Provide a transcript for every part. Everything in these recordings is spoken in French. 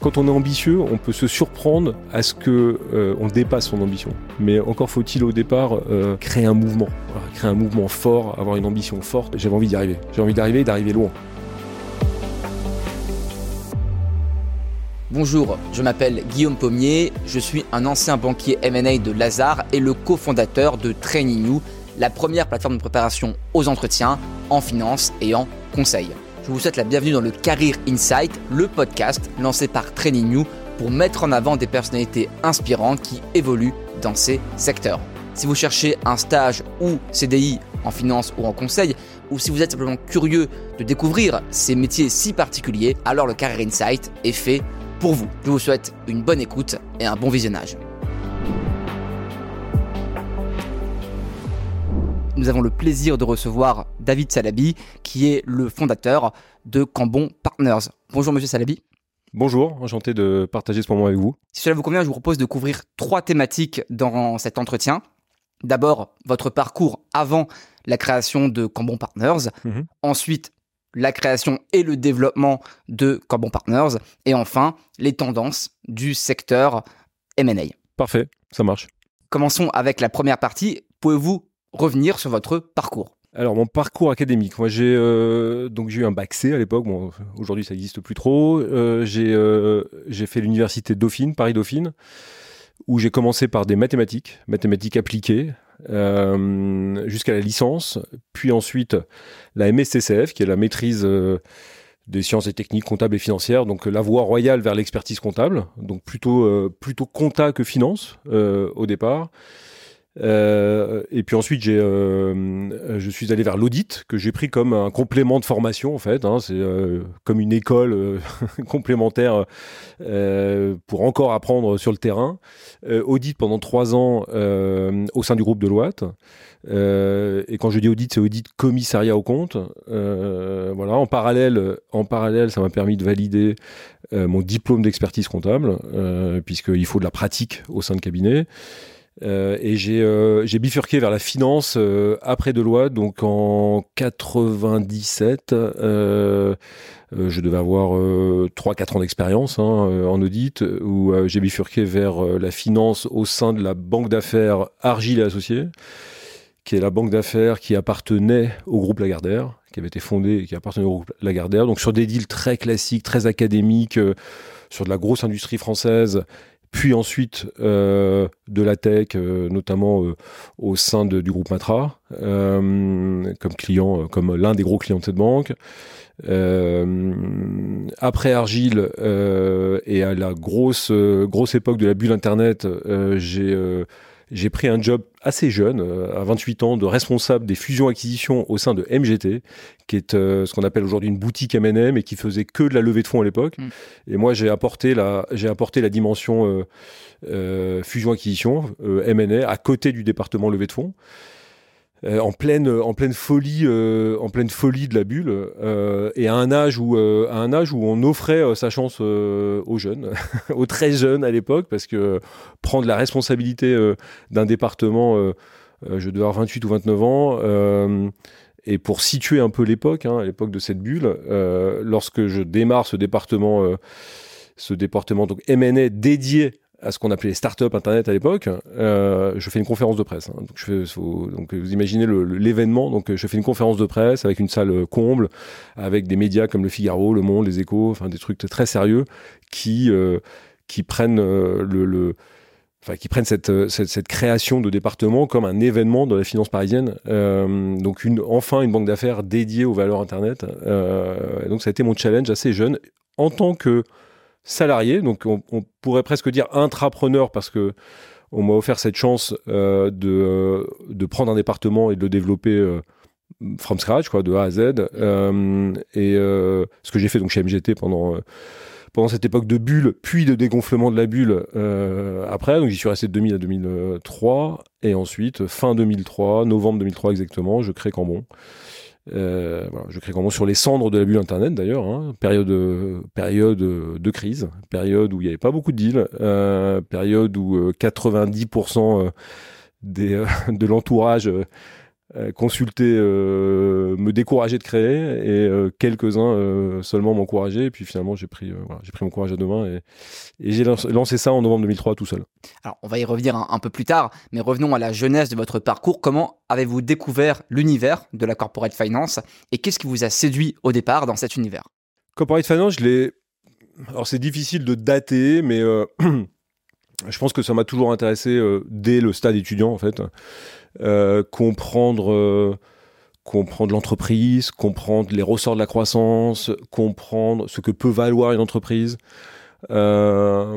Quand on est ambitieux, on peut se surprendre à ce que euh, on dépasse son ambition. Mais encore faut-il au départ euh, créer un mouvement, créer un mouvement fort, avoir une ambition forte. J'avais envie d'y arriver. J'ai envie d'arriver, d'arriver loin. Bonjour, je m'appelle Guillaume Pommier, je suis un ancien banquier M&A de Lazare et le cofondateur de Training You, la première plateforme de préparation aux entretiens en finance et en conseil je vous souhaite la bienvenue dans le Career Insight, le podcast lancé par Training New pour mettre en avant des personnalités inspirantes qui évoluent dans ces secteurs. Si vous cherchez un stage ou CDI en finance ou en conseil, ou si vous êtes simplement curieux de découvrir ces métiers si particuliers, alors le Career Insight est fait pour vous. Je vous souhaite une bonne écoute et un bon visionnage. Nous avons le plaisir de recevoir David Salabi, qui est le fondateur de Cambon Partners. Bonjour Monsieur Salabi. Bonjour, enchanté de partager ce moment avec vous. Si cela vous convient, je vous propose de couvrir trois thématiques dans cet entretien. D'abord, votre parcours avant la création de Cambon Partners. Mhm. Ensuite, la création et le développement de Cambon Partners. Et enfin, les tendances du secteur M&A. Parfait, ça marche. Commençons avec la première partie. Pouvez-vous revenir sur votre parcours alors mon parcours académique, moi j'ai euh, donc j'ai eu un bac C à l'époque. Aujourd'hui ça n'existe plus trop. Euh, j'ai euh, j'ai fait l'université Dauphine, Paris Dauphine, où j'ai commencé par des mathématiques, mathématiques appliquées, jusqu'à la licence, puis ensuite la MSTCF, qui est la maîtrise des sciences et techniques comptables et financières, donc la voie royale vers l'expertise comptable, donc plutôt plutôt compta que finance au départ. Euh, et puis ensuite, j'ai, euh, je suis allé vers l'audit, que j'ai pris comme un complément de formation, en fait. Hein, c'est euh, comme une école complémentaire pour encore apprendre sur le terrain. audit pendant trois ans au sein du groupe de Loite. et quand je dis audit, c'est audit commissariat au compte. voilà. En parallèle, en parallèle, ça m'a permis de valider mon diplôme d'expertise comptable, puisqu'il faut de la pratique au sein de cabinet. Euh, et euh, j'ai bifurqué vers la finance euh, après Deloitte, donc en 97. je devais avoir 3-4 ans d'expérience hein, en audit, où j'ai bifurqué vers la finance au sein de la banque d'affaires Argile et Associés, qui est la banque d'affaires qui appartenait au groupe Lagardère, qui avait été fondée et qui appartenait au groupe Lagardère. Donc sur des deals très classiques, très académiques, sur de la grosse industrie française puis ensuite euh, de la tech, euh, notamment euh, au sein du groupe Matra, comme client, comme l'un des gros clients de cette banque. après Argile et à la grosse grosse époque de la bulle Internet, j'ai j'ai pris un job assez jeune, à 28 ans, de responsable des fusions-acquisitions au sein de MGT, qui est ce qu'on appelle aujourd'hui une boutique M&M et qui faisait que de la levée de fonds à l'époque. Mm. Et moi, j'ai apporté la, j'ai apporté la dimension euh, euh, fusion-acquisition, euh, M&A, à côté du département levée de fonds. Euh, en pleine en pleine folie euh, en pleine folie de la bulle euh, et à un âge où à un âge où on offrait sa chance aux jeunes aux très jeunes à l'époque parce que prendre la responsabilité d'un département je devais avoir 28 ou 29 ans et pour situer un peu l'époque hein, l'époque de cette bulle lorsque je démarre ce département ce département donc M&A dédié à ce qu'on appelait les startups internet à l'époque, euh, je fais une conférence de presse. Hein. Donc, vous imaginez l'événement. Donc je fais une conférence de presse avec une salle comble, avec des médias comme le Figaro, le Monde, les Échos, enfin des trucs très sérieux qui euh, qui prennent euh, le, Enfin, qui prennent cette, cette, création de département comme un événement de la finance parisienne. Euh, donc, enfin, une banque d'affaires dédiée aux valeurs Internet. Euh, donc, ça a été mon challenge assez jeune en tant que salarié, donc on, pourrait presque dire intrapreneur parce que on m'a offert cette chance euh, de, euh, de prendre un département et de le développer euh, from scratch, quoi, de A à Z. et ce que j'ai fait donc chez MGT pendant pendant cette époque de bulle, puis de dégonflement de la bulle après. Donc j'y suis resté de 2000 à 2003 et ensuite fin 2003, novembre 2003 exactement, je crée Cambon. Euh, je crée comment sur les cendres de la bulle Internet d'ailleurs, hein. période, période de crise, période où il n'y avait pas beaucoup de deals, euh, période où 90% euh, des, de l'entourage euh, consulter euh, me décourager de créer et euh, quelques-uns seulement m'encourager. Et puis finalement, j'ai pris, voilà, j'ai pris mon courage à deux mains et, et j'ai lancé ça en novembre 2003 tout seul. Alors, on va y revenir un, peu plus tard, mais revenons à la jeunesse de votre parcours. Comment avez-vous découvert l'univers de la corporate finance et qu'est-ce qui vous a séduit au départ dans cet univers? Corporate finance, je l'ai. Alors, c'est difficile de dater, mais je pense que ça m'a toujours intéressé dès le stade étudiant, en fait. Euh, comprendre, euh, comprendre l'entreprise, comprendre les ressorts de la croissance, comprendre ce que peut valoir une entreprise. Euh,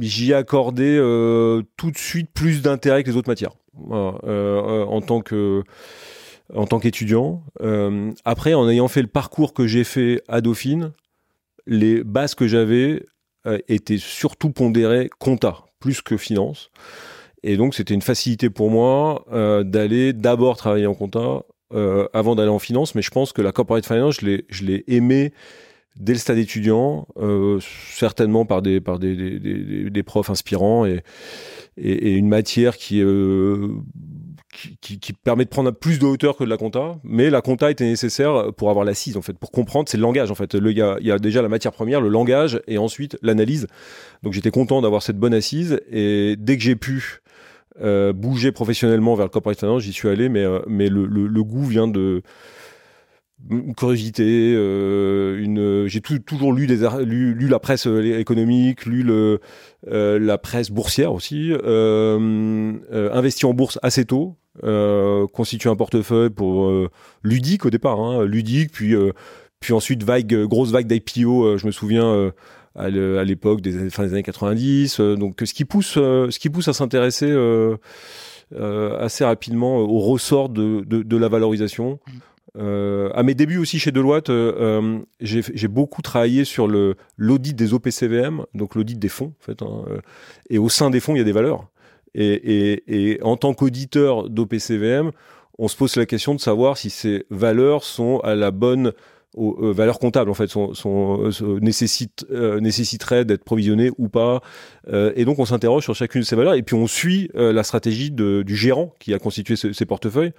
j'y ai accordé tout de suite plus d'intérêt que les autres matières en tant tant qu'étudiant. après, en ayant fait le parcours que j'ai fait à Dauphine, les bases que j'avais étaient surtout pondérées compta plus que finance. Et donc, c'était une facilité pour moi euh, d'aller d'abord travailler en compta euh, avant d'aller en finance. Mais je pense que la corporate finance, je l'ai aimé dès le stade étudiant, euh, certainement par des, par des, des, des, profs inspirants et, et, une matière qui, qui, permet de prendre plus de hauteur que de la compta. Mais la compta était nécessaire pour avoir l'assise, en fait, pour comprendre, c'est le langage, en fait. Il y, a, déjà la matière première, le langage, et ensuite l'analyse. Donc j'étais content d'avoir cette bonne assise. Et dès que j'ai pu euh, bouger professionnellement vers le corporate finance, j'y suis allé, mais, euh, le, goût vient de curiosité, euh, j'ai toujours lu, la presse économique, lu la presse boursière aussi, investi en bourse assez tôt, constitué un portefeuille pour ludique au départ, hein, ludique, puis puis ensuite vague, grosse vague d'IPO, je me souviens à l'époque des fin des années 90. Euh, donc ce qui pousse, euh, ce qui pousse à s'intéresser euh, assez rapidement au ressort de, de, la valorisation. Euh, à mes débuts aussi chez Deloitte, euh, j'ai beaucoup travaillé sur l'audit des OPCVM, donc l'audit des fonds, en fait. Hein, et au sein des fonds, il y a des valeurs. Et, en tant qu'auditeur d'OPCVM, on se pose la question de savoir si ces valeurs sont à la bonne aux, euh, valeurs comptables en fait sont, sont euh, euh, d'être provisionnées ou pas. Et donc on s'interroge sur chacune de ces valeurs et puis on suit la stratégie du gérant qui a constitué ces portefeuilles.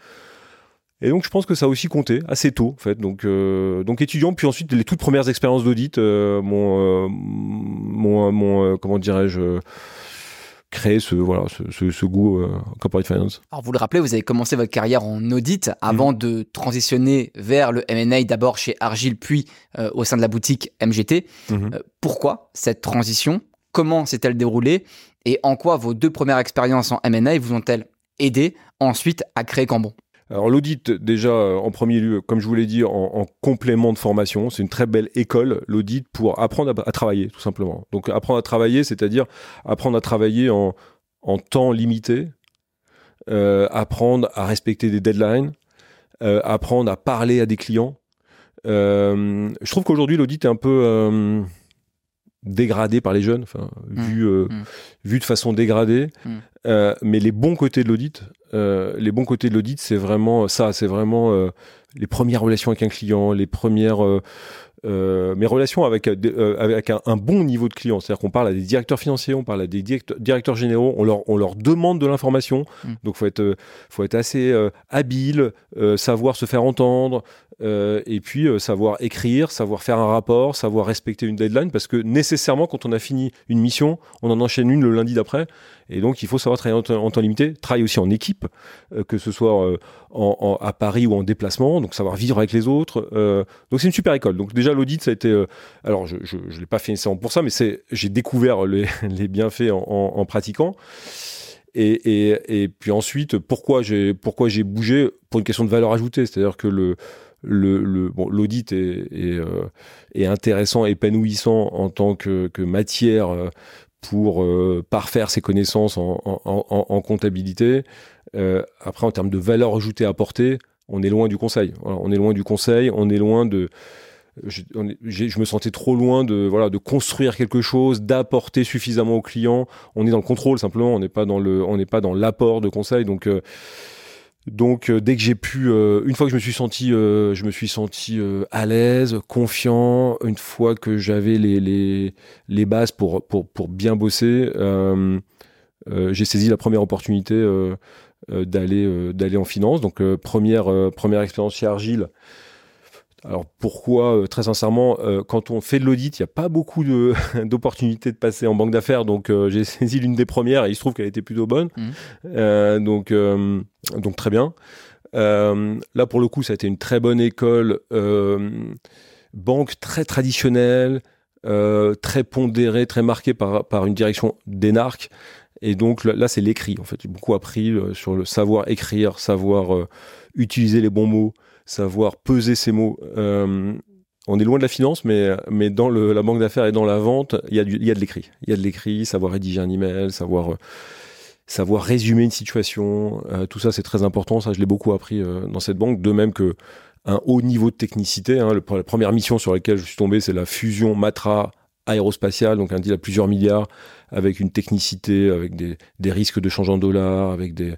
Et donc je pense que ça a aussi compté assez tôt en fait. Donc donc étudiant puis ensuite les toutes premières expériences d'audit mon, mon comment dirais-je créer ce, voilà, ce, ce, goût euh, corporate finance. Alors vous le rappelez, vous avez commencé votre carrière en audit avant mhm. de transitionner vers le M&A d'abord chez Argile puis euh, au sein de la boutique MGT. Mhm. Euh, pourquoi cette transition? Comment s'est-elle déroulée? Et en quoi vos deux premières expériences en M&A vous ont-elles aidé ensuite à créer Cambon? Alors l'audit, déjà, euh, en premier lieu, comme je vous l'ai dit, en, complément de formation, c'est une très belle école, l'audit, pour apprendre à, travailler, tout simplement. Donc apprendre à travailler, c'est-à-dire apprendre à travailler en, temps limité, euh, apprendre à respecter des deadlines, euh, apprendre à parler à des clients. je trouve qu'aujourd'hui, l'audit est un peu dégradé par les jeunes, enfin, mmh. vu, mmh. vu de façon dégradée. Mmh. mais les bons côtés de l'audit, euh, les bons côtés de l'audit, c'est vraiment ça, c'est vraiment euh, les premières relations avec un client, les premières euh, mes relations avec avec un, bon niveau de client, c'est-à-dire qu'on parle à des directeurs financiers, on parle à des directeurs, généraux, on leur on leur demande de l'information, mm. donc faut être faut être assez habile, savoir se faire entendre, et puis savoir écrire, savoir faire un rapport, savoir respecter une deadline, parce que nécessairement quand on a fini une mission, on en enchaîne une le lundi d'après. Et donc, il faut savoir travailler en, temps limité, travailler aussi en équipe, euh, que ce soit euh, à Paris ou en déplacement, donc savoir vivre avec les autres. Euh, donc, c'est une super école. Donc, déjà, l'audit, ça a été. alors, je ne l'ai pas fait nécessairement pour ça, mais j'ai découvert les, bienfaits en, pratiquant. Et, puis ensuite, pourquoi j'ai bougé? Pour une question de valeur ajoutée, c'est-à-dire que le l'audit est, intéressant, épanouissant en tant que matière pour euh, parfaire ses connaissances en, en, en, comptabilité. Euh, après, en termes de valeur ajoutée à apporter, on est loin du conseil. on est loin du conseil, on est loin de. Je, je, me sentais trop loin de voilà de construire quelque chose, d'apporter suffisamment au client. On est dans le contrôle simplement, on n'est pas dans le, on n'est pas dans l'apport de conseil. Donc euh, donc euh, dès que j'ai pu, euh, une fois que je me suis senti, euh, je me suis senti à l'aise, confiant, une fois que j'avais les, les, bases pour, pour, pour bien bosser, j'ai saisi la première opportunité d'aller d'aller en finance. Donc première première expérience chez Argile. Alors pourquoi Très sincèrement, quand on fait de l'audit, il n'y a pas beaucoup d'opportunités de, passer en banque d'affaires. Donc j'ai saisi l'une des premières et il se trouve qu'elle était plutôt bonne. Mmh. donc donc très bien. là pour le coup, ça a été une très bonne école, banque très traditionnelle, euh, très pondéré, très marqué par, par une direction d'énarque. Et donc là, c'est l'écrit. En fait, j'ai beaucoup appris euh, sur le savoir écrire, savoir euh, utiliser les bons mots, savoir peser ces mots. on est loin de la finance, mais, mais dans le, la banque d'affaires et dans la vente, il y a, il y a de l'écrit. Il y a de l'écrit, savoir rédiger un email, savoir, savoir résumer une situation. tout ça, c'est très important. Ça, je l'ai beaucoup appris dans cette banque. De même que un haut niveau de technicité. Hein. la première mission sur laquelle je suis tombé, c'est la fusion Matra aérospatiale, donc un deal à plusieurs milliards, avec une technicité, avec des, risques de change en dollars, avec des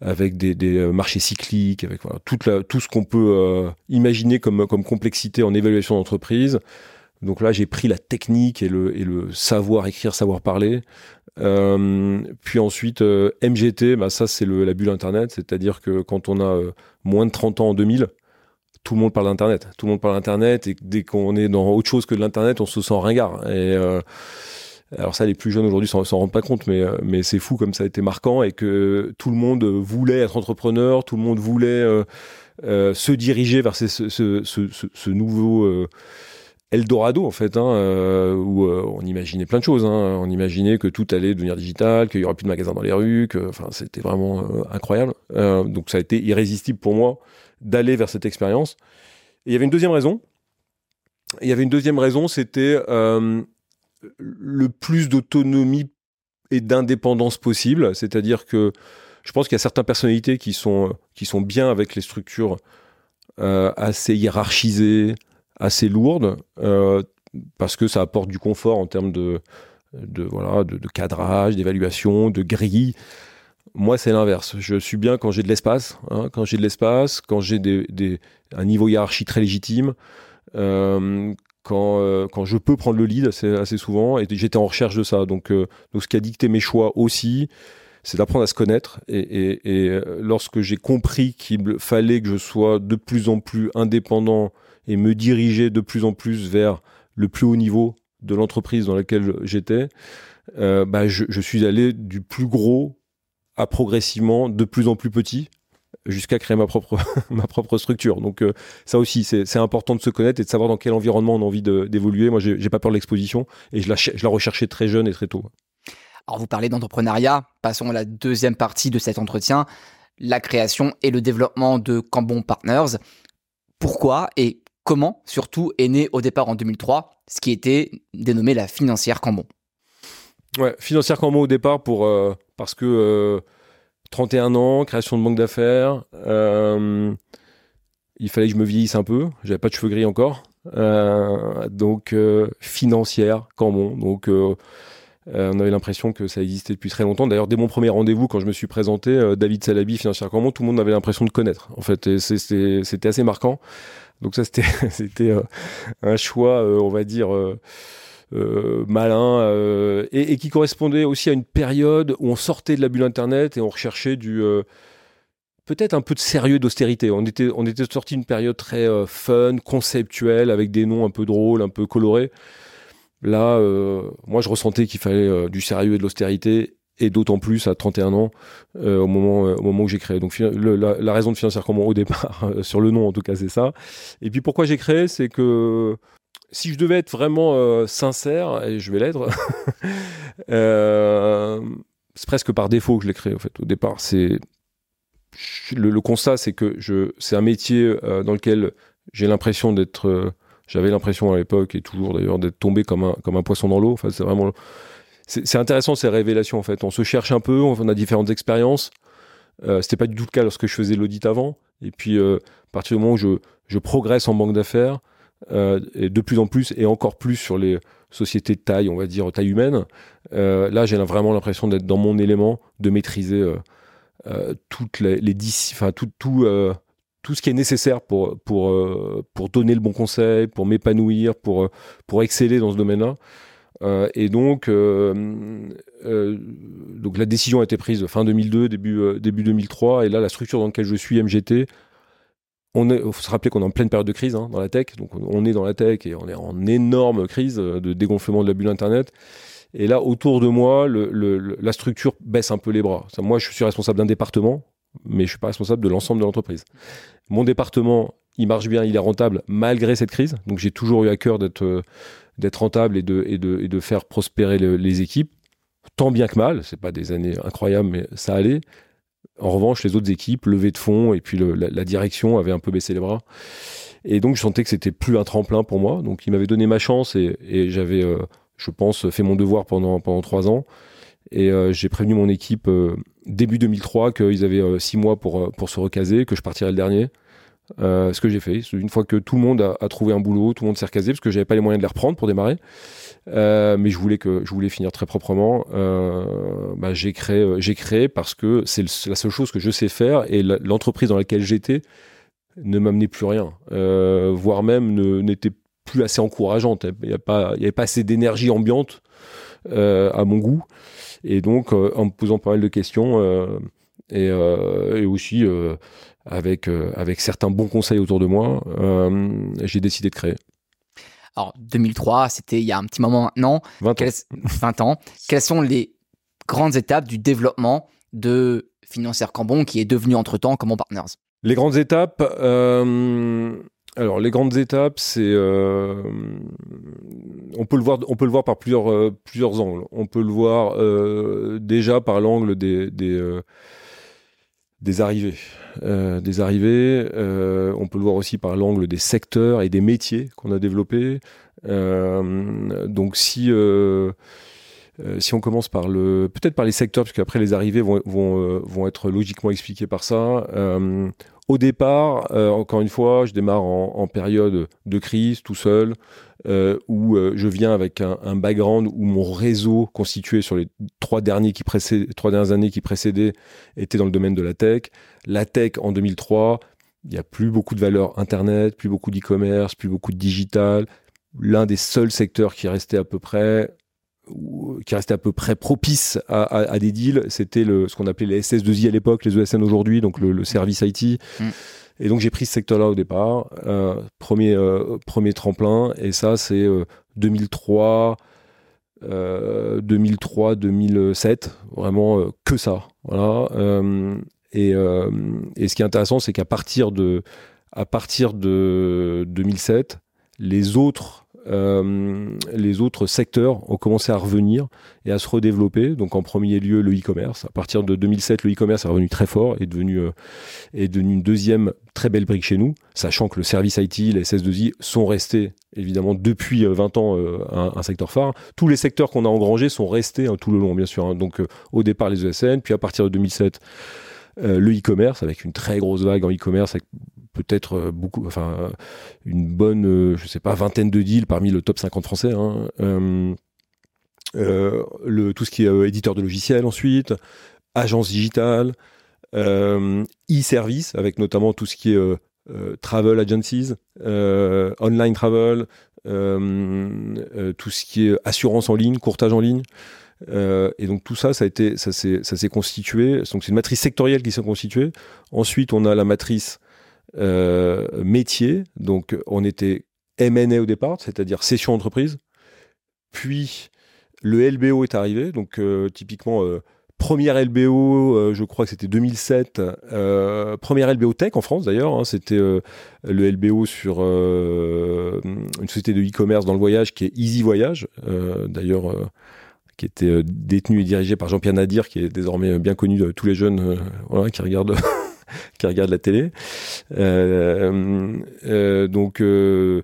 avec des, euh, marchés cycliques, avec toute tout ce qu'on peut euh, imaginer comme, comme complexité en évaluation d'entreprise. Donc là, j'ai pris la technique et le, et le savoir écrire, savoir parler. Euh, puis ensuite, MGT, bah ça c'est la bulle Internet, c'est-à-dire que quand on a moins de 30 ans en 2000, tout le monde parle d'Internet. Tout le monde parle d'Internet et dès qu'on est dans autre chose que de l'Internet, on se sent ringard. Et euh, alors ça, les plus jeunes aujourd'hui s'en rendent pas compte, mais, euh, mais c'est fou comme ça a été marquant et que tout le monde voulait être entrepreneur, tout le monde voulait euh, se diriger vers ce, ce, ce, ce nouveau Eldorado en fait, hein, où on imaginait plein de choses. Hein. On imaginait que tout allait devenir digital, qu'il y aurait plus de magasins dans les rues, que, enfin, c'était vraiment incroyable. donc ça a été irrésistible pour moi d'aller vers cette expérience. Et il y avait une deuxième raison. Il y avait une deuxième raison, c'était euh, le plus d'autonomie et d'indépendance possible. C'est-à-dire que je pense qu'il y a certaines personnalités qui sont, bien avec les structures euh, assez hiérarchisées, assez lourdes, euh, parce que ça apporte du confort en termes de, voilà, de, cadrage, d'évaluation, de grille. Moi, c'est l'inverse. Je suis bien quand j'ai de l'espace, hein, quand j'ai de l'espace, quand j'ai un niveau hiérarchie très légitime, euh, quand, euh, quand je peux prendre le lead assez, assez souvent. Et j'étais en recherche de ça. Donc, euh, donc ce qui a dicté mes choix aussi, c'est d'apprendre à se connaître. Et, et lorsque j'ai compris qu'il fallait que je sois de plus en plus indépendant et me diriger de plus en plus vers le plus haut niveau de l'entreprise dans laquelle j'étais, euh, bah je, suis allé du plus gros progressivement de plus en plus petit jusqu'à créer ma propre, ma propre structure. Donc euh, ça aussi, c'est important de se connaître et de savoir dans quel environnement on a envie d'évoluer. Moi, j'ai pas peur de l'exposition et je la, je la recherchais très jeune et très tôt. Alors vous parlez d'entrepreneuriat, passons à la deuxième partie de cet entretien, la création et le développement de Cambon Partners. Pourquoi et comment surtout est né au départ en 2003 ce qui était dénommé la financière Cambon? Ouais, financière Cambon au départ pour, euh, parce que 31 euh, ans, création de banque d'affaires, euh, il fallait que je me vieillisse un peu. J'avais pas de cheveux gris encore, euh, donc financière, Cambon. Donc on avait l'impression que ça existait depuis très longtemps. D'ailleurs, dès mon premier rendez-vous, quand je me suis présenté, David Salabi, financière Cambon, tout le monde avait l'impression de connaître. En fait, c'était assez marquant. Donc ça, c'était un choix, on va dire euh, malin euh, et, qui correspondait aussi à une période où on sortait de la bulle Internet et on recherchait du euh, peut-être un peu de sérieux d'austérité. On était, on était sorti d'une période très fun, conceptuelle, avec des noms un peu drôles, un peu colorés. Là, moi, je ressentais qu'il fallait du sérieux et de l'austérité, et d'autant plus à 31 ans, au, moment, au moment où j'ai créé. Donc, la, raison de Financière Comment au départ, sur le nom en tout cas, c'est ça. Et puis, pourquoi j'ai créé, c'est que si je devais être vraiment euh, sincère, et je vais l'être, euh, c'est presque par défaut que je l'ai créé. En fait, au départ, c'est le, constat, c'est que je, c'est un métier euh, dans lequel j'ai l'impression d'être, j'avais l'impression à l'époque et toujours d'ailleurs d'être tombé comme un comme un poisson dans l'eau. Enfin, c'est vraiment, c'est, intéressant ces révélations. En fait, on se cherche un peu, on a différentes expériences. c'était pas du tout le cas lorsque je faisais l'audit avant. Et puis, à partir du moment où je, je progresse en banque d'affaires, euh, et de plus en plus et encore plus sur les sociétés de taille, on va dire taille humaine. Euh, là, j'ai vraiment l'impression d'être dans mon élément, de maîtriser euh, toutes les, les tout, ce qui est nécessaire pour donner le bon conseil, pour m'épanouir, pour pour exceller dans ce domaine-là. et donc, la décision a été prise fin 2002, début, début 2003, et là la structure dans laquelle je suis, MGT, on est, faut se rappeler qu'on est en pleine période de crise hein, dans la tech, donc on est dans la tech et on est en énorme crise de dégonflement de la bulle Internet. Et là, autour de moi, la structure baisse un peu les bras. moi, je suis responsable d'un département, mais je suis pas responsable de l'ensemble de l'entreprise. Mon département, il marche bien, il est rentable malgré cette crise. Donc j'ai toujours eu à cœur d'être euh, rentable et de faire prospérer les équipes, tant bien que mal. C'est pas des années incroyables, mais ça allait. En revanche, les autres équipes, levées de fonds et puis la, direction avait un peu baissé les bras. Et donc, je sentais que c'était plus un tremplin pour moi. Donc, il m'avait donné ma chance et, et j'avais, euh, je pense, fait mon devoir pendant, pendant trois ans. Et euh, j'ai prévenu mon équipe euh, début 2003 qu'ils avaient six mois pour, pour se recaser, que je partirais le dernier. Ce que j'ai fait, une fois que tout le monde a, trouvé un boulot, tout le monde s'est recasé, parce que j'avais pas les moyens de les reprendre pour démarrer. Euh, mais je voulais que je voulais finir très proprement. Euh, bah, j'ai créé, euh, j'ai créé parce que c'est la seule chose que je sais faire et l'entreprise dans laquelle j'étais ne m'amenait plus rien, voire même n'était plus assez encourageante. Il n'y avait pas assez d'énergie ambiante à mon goût. Et donc, en me posant pas mal de questions et, aussi avec, avec certains bons conseils autour de moi, j'ai décidé de créer. Alors, 2003, c'était il y a un petit moment maintenant. 20 ans. 20 ans. Quelles sont les grandes étapes du développement de Financière Cambon qui est devenu entre-temps Common Partners? Les grandes étapes, euh, alors les grandes étapes, c'est euh, on peut le voir, on peut le voir par plusieurs euh, plusieurs angles. On peut le voir déjà par l'angle des, des des arrivées. Euh, des arrivées, euh, on peut le voir aussi par l'angle des secteurs et des métiers qu'on a développés. Euh, donc si si on commence par le peut-être par les secteurs, parce qu'après les arrivées vont, vont, vont, être logiquement expliquées par ça. au départ, encore une fois, je démarre en, période de crise, tout seul. Euh, où euh, je viens avec un, un, background où mon réseau constitué sur les trois, derniers qui trois dernières années qui précédaient était dans le domaine de la tech. La tech en 2003, il n'y a plus beaucoup de valeur Internet, plus beaucoup d'e-commerce, plus beaucoup de digital. L'un des seuls secteurs qui restait à peu près qui restait à peu près propice à, à, à des deals, c'était ce qu'on appelait les SS2I à l'époque, les ESN aujourd'hui, donc le, le service IT. Mm. Et donc j'ai pris ce secteur-là au départ, euh, premier, euh, premier tremplin, et ça c'est 2003, 2003, 2007, vraiment euh, que ça. Voilà. Et, et, ce qui est intéressant, c'est qu'à partir de, à partir de 2007, les autres euh, les autres secteurs ont commencé à revenir et à se redévelopper. Donc en premier lieu le e-commerce. À partir de 2007, le e-commerce est revenu très fort et euh, est devenu une deuxième très belle brique chez nous, sachant que le service IT, les SS2I sont restés évidemment depuis 20 euh, ans un, secteur phare. Tous les secteurs qu'on a engrangés sont restés hein, tout le long, bien sûr. Hein. Donc au départ les ESN, puis à partir de 2007 le e-commerce avec une très grosse vague en e-commerce peut-être euh, beaucoup, enfin, une bonne, euh, je sais pas, vingtaine de deals parmi le top 50 français. Hein. Euh, le, tout ce qui est éditeur de logiciels ensuite, agence digitale, e-service, avec notamment tout ce qui est travel agencies, online travel, tout ce qui est assurance en ligne, courtage en ligne. et donc tout ça, ça a été, ça s'est constitué. C'est une matrice sectorielle qui s'est constituée. Ensuite, on a la matrice euh, métier. Donc, on était M&A au départ, c'est-à-dire session entreprise. Puis, le LBO est arrivé. Donc, euh, typiquement, euh, première LBO, je crois que c'était 2007. première LBO tech en France, d'ailleurs. Hein. c'était le LBO sur une société de e-commerce dans le voyage qui est Easy Voyage. d'ailleurs qui était détenu et dirigé par Jean-Pierre Nadir, qui est désormais bien connu de tous les jeunes qui regardent qui regarde la télé. Euh, euh, donc euh,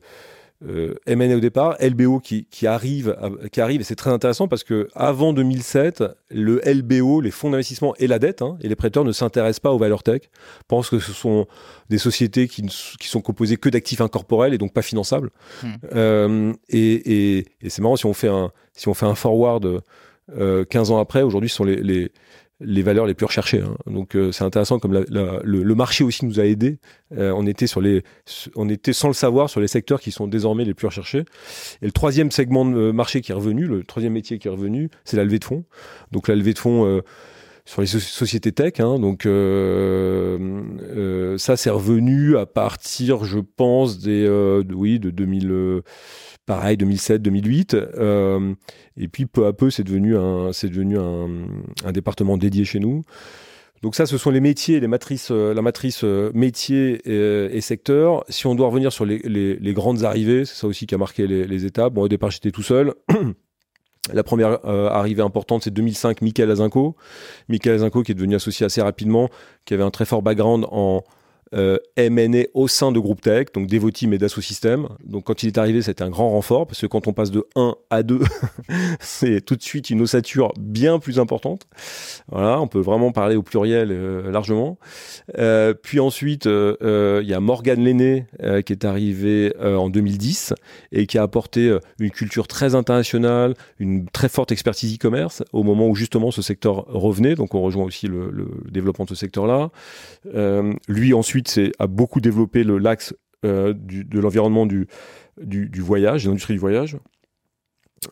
MNA au départ, LBO qui, qui arrive, qui arrive, et c'est très intéressant parce que avant 2007, le LBO, les fonds d'investissement et la dette, hein, et les prêteurs ne s'intéressent pas aux valeurs tech, pensent que ce sont des sociétés qui, qui sont composées que d'actifs incorporels et donc pas finançables. Hmm. et, et, et c'est marrant si on fait un, si on fait un forward 15 ans après, aujourd'hui, ce sont les, les les valeurs les plus recherchées. Hein. Donc c'est intéressant comme le, marché aussi nous a aidés. on était sur les, on était sans le savoir sur les secteurs qui sont désormais les plus recherchés. Et le troisième segment de marché qui est revenu, le troisième métier qui est revenu, c'est la levée de fonds. Donc la levée de fonds sur les sociétés tech. Hein, donc euh, euh, ça, c'est revenu à partir, je pense, des euh, de, oui de 2000, pareil 2007, 2008. et puis peu à peu, c'est devenu un c'est devenu un, un, département dédié chez nous. Donc ça, ce sont les métiers, les matrices, la matrice métier et, et, secteur. Si on doit revenir sur les, les, les grandes arrivées, c'est ça aussi qui a marqué les, les étapes. Bon, au départ, j'étais tout seul. La première euh, arrivée importante, c'est 2005, Michael Azinko. Michael Azinko qui est devenu associé assez rapidement, qui avait un très fort background en euh, au sein de Groupe Tech, donc Devoteam et Dassault Systèmes. Donc quand il est arrivé, c'était un grand renfort, parce que quand on passe de 1 à 2, c'est tout de suite une ossature bien plus importante. Voilà, on peut vraiment parler au pluriel euh, largement. Euh, puis ensuite, euh, il y a Morgan Lenné qui est arrivé en 2010 et qui a apporté une culture très internationale, une très forte expertise e-commerce au moment où justement ce secteur revenait. Donc on rejoint aussi le, le développement de ce secteur-là. lui ensuite c'est a beaucoup développé le l'axe euh, de l'environnement du, du, voyage, de l'industrie du voyage.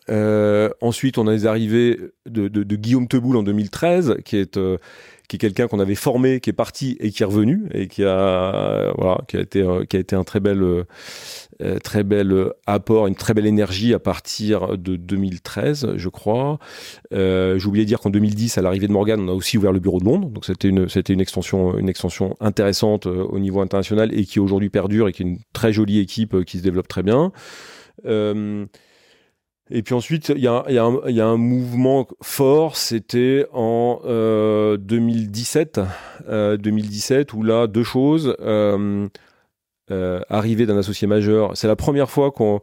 Euh, ensuite, on a les arrivées de, Guillaume Teboul en 2013, qui est euh, qui est quelqu'un qu'on avait formé, qui est parti et qui est revenu et qui a voilà, qui a été qui a été un très bel très bel apport, une très belle énergie à partir de 2013, je crois. Euh, J'ai oublié de dire qu'en 2010, à l'arrivée de Morgan, on a aussi ouvert le bureau de Londres, donc c'était une c'était une extension une extension intéressante au niveau international et qui aujourd'hui perdure et qui est une très jolie équipe qui se développe très bien. Euh, et puis ensuite, il y, y, y a, un mouvement fort, c'était en euh, 2017, euh, 2017, où là, deux choses. Euh, euh, arrivée d'un associé majeur, c'est la première fois qu'on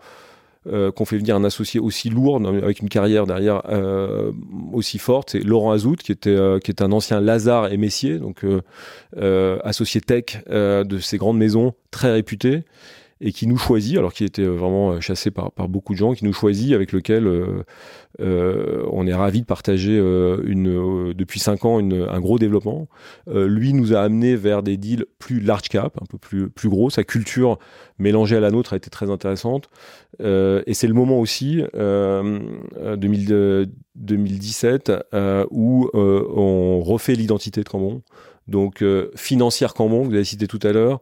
euh, fait venir un associé aussi lourd, avec une carrière derrière euh, aussi forte. C'est Laurent Azout, qui était, qui est un ancien Lazare et Messier, donc associé tech de ces grandes maisons très réputées et qui nous choisit, alors qu'il était euh, vraiment euh, chassé par, par beaucoup de gens, qui nous choisit, avec lequel euh, on est ravi de partager une, depuis cinq ans une, un gros développement. Lui nous a amené vers des deals plus large cap, un peu plus, plus gros. Sa culture mélangée à la nôtre a été très intéressante. et c'est le moment aussi, 2000, 2017, où on refait l'identité de Cambon. Donc financière Cambon, vous avez cité tout à l'heure.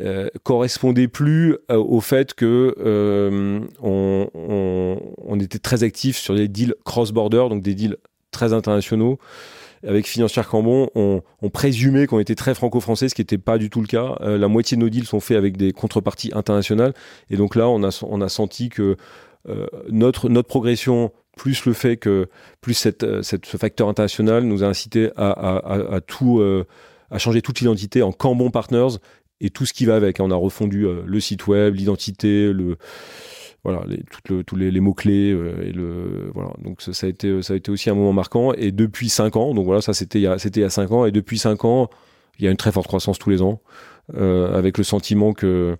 Euh, correspondait plus euh, au fait que euh, on, était très actif sur des deals cross-border, donc des deals très internationaux. Avec Financière Cambon, on, présumait qu'on était très franco-français, ce qui n'était pas du tout le cas. la moitié de nos deals sont faits avec des contreparties internationales. Et donc là, on a, senti que notre, progression plus le fait que plus ce facteur international nous a incité à, tout à changer toute l'identité en Cambon Partners et tout ce qui va avec. On a refondu euh, le site web, l'identité, le voilà, les, tous les, les mots clés euh. Donc ça, a été ça a été aussi un moment marquant. Et depuis cinq ans, donc voilà, ça c'était il y a c'était il y a cinq ans. Et depuis cinq ans, il y a une très forte croissance tous les ans, euh, avec le sentiment que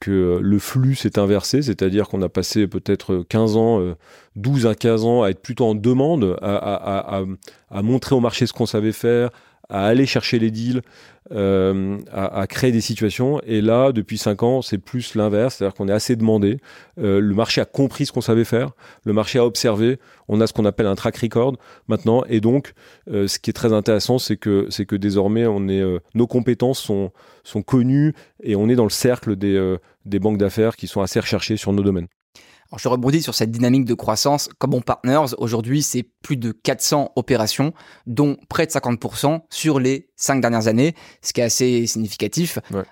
que le flux s'est inversé, c'est-à-dire qu'on a passé peut-être 15 ans, 12 à 15 ans à être plutôt en demande, à, à montrer au marché ce qu'on savait faire, à aller chercher les deals, euh, à, à, créer des situations. Et là, depuis cinq ans, c'est plus l'inverse, c'est-à-dire qu'on est assez demandé. Euh, le marché a compris ce qu'on savait faire, le marché a observé. On a ce qu'on appelle un track record maintenant, et donc, euh, ce qui est très intéressant, c'est que c'est que désormais, on est, euh, nos compétences sont sont connues et on est dans le cercle des euh, des banques d'affaires qui sont assez recherchées sur nos domaines. Alors je rebondis sur cette dynamique de croissance. Comme on Partners, aujourd'hui, c'est plus de 400 opérations, dont près de 50% sur les cinq dernières années, ce qui est assez significatif. Euh,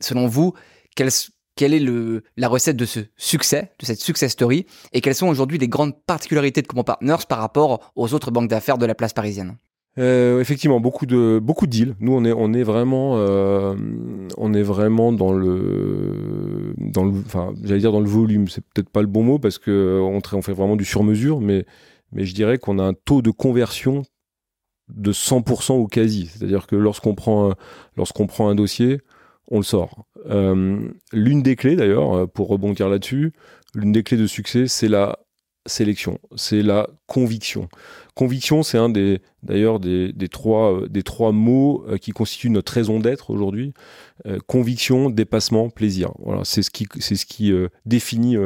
selon vous, quelle, quelle est le, la recette de ce succès, de cette success story, et quelles sont aujourd'hui les grandes particularités de Common Partners par rapport aux autres banques d'affaires de la place parisienne? Euh, effectivement, beaucoup de beaucoup de deals. Nous, on est on est vraiment euh, on est vraiment dans le dans le enfin j'allais dire dans le volume. C'est peut-être pas le bon mot parce que on, on fait vraiment du sur-mesure, mais mais je dirais qu'on a un taux de conversion de 100% ou quasi. C'est-à-dire que lorsqu'on prend lorsqu'on prend un dossier, on le sort. Euh, l'une des clés d'ailleurs, pour rebondir là-dessus, l'une des clés de succès, c'est la sélection, c'est la conviction. Conviction, c'est un des, d'ailleurs, des, trois, euh, des trois mots euh, qui constituent notre raison d'être aujourd'hui. Euh, conviction, dépassement, plaisir. Voilà, c'est ce qui, c'est ce qui définit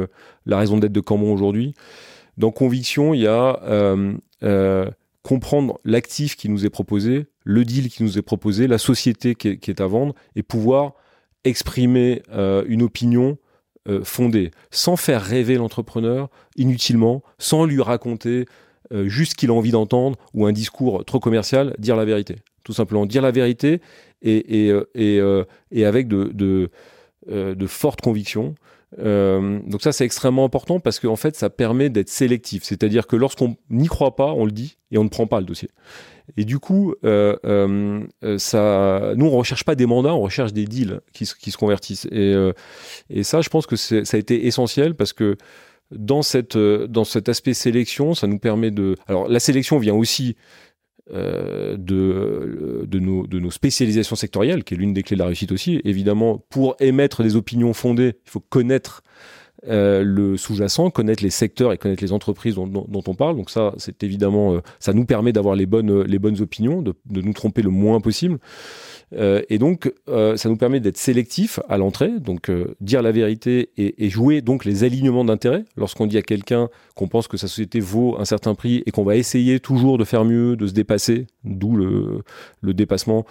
la raison d'être de Cambon aujourd'hui. Dans conviction, il y a comprendre l'actif qui nous est proposé, le deal qui nous est proposé, la société qui est, à vendre, et pouvoir exprimer une opinion euh, sans faire rêver l'entrepreneur inutilement, sans lui raconter euh, juste ce qu'il a envie d'entendre ou un discours trop commercial, dire la vérité. Tout simplement, dire la vérité et, et, euh, et, avec de, de, de fortes convictions. Donc ça, c'est extrêmement important parce qu'en fait, ça permet d'être sélectif. C'est-à-dire que lorsqu'on n'y croit pas, on le dit et on ne prend pas le dossier. Et du coup, euh, euh, euh, ça, nous, on recherche pas des mandats, on recherche des deals qui, qui se convertissent. Et, et ça, je pense que ça a été essentiel parce que dans, cette, dans cet aspect sélection, ça nous permet de... Alors, la sélection vient aussi de, de, nos, de nos spécialisations sectorielles, qui est l'une des clés de la réussite aussi. Évidemment, pour émettre des opinions fondées, il faut connaître euh, le sous-jacent, connaître les secteurs et connaître les entreprises dont, on parle. Donc ça, c'est évidemment, euh, ça nous permet d'avoir les bonnes, les bonnes opinions, de, de, nous tromper le moins possible. Euh, et donc, euh, ça nous permet d'être sélectif à l'entrée, donc euh, dire la vérité et, jouer donc les alignements d'intérêts. Lorsqu'on dit à quelqu'un qu'on pense que sa société vaut un certain prix et qu'on va essayer toujours de faire mieux, de se dépasser, d'où le, dépassement,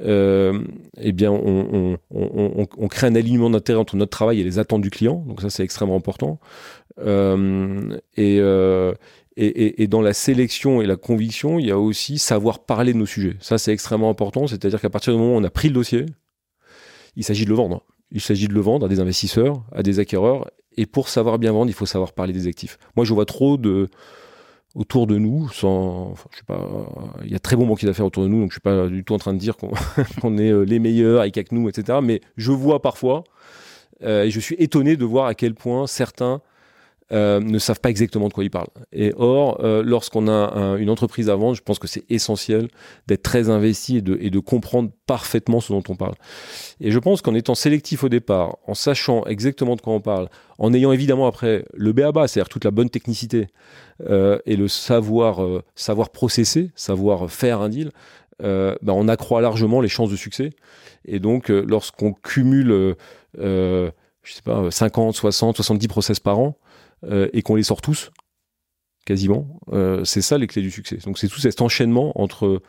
eh bien, on, crée un alignement d'intérêts entre notre travail et les attentes du client. Donc ça, c'est extrêmement important. et et, dans la sélection et la conviction, il y a aussi savoir parler de nos sujets. Ça, c'est extrêmement important. C'est-à-dire qu'à partir du moment où on a pris le dossier, il s'agit de le vendre. Il s'agit de le vendre à des investisseurs, à des acquéreurs. Et pour savoir bien vendre, il faut savoir parler des actifs. Moi, je vois trop de autour de nous, sans, je sais pas, il y a très bons banquiers d'affaires autour de nous, donc je suis pas du tout en train de dire qu'on est euh, les meilleurs avec nous, etc. Mais je vois parfois, euh, et je suis étonné de voir à quel point certains euh, ne savent pas exactement de quoi ils parlent. Et or, euh, lorsqu'on a une entreprise à vendre, je pense que c'est essentiel d'être très investi et de, et de, comprendre parfaitement ce dont on parle. Et je pense qu'en étant sélectif au départ, en sachant exactement de quoi on parle, en ayant évidemment après le BABA, c'est-à-dire toute la bonne technicité euh, et le savoir, savoir processer, savoir faire un deal, ben on accroît largement les chances de succès. Et donc, lorsqu'on cumule, je sais pas, 50, 60, 70 process par an, euh, et qu'on les sort tous, quasiment, euh, c'est ça les clés du succès. Donc c'est tout cet enchaînement entre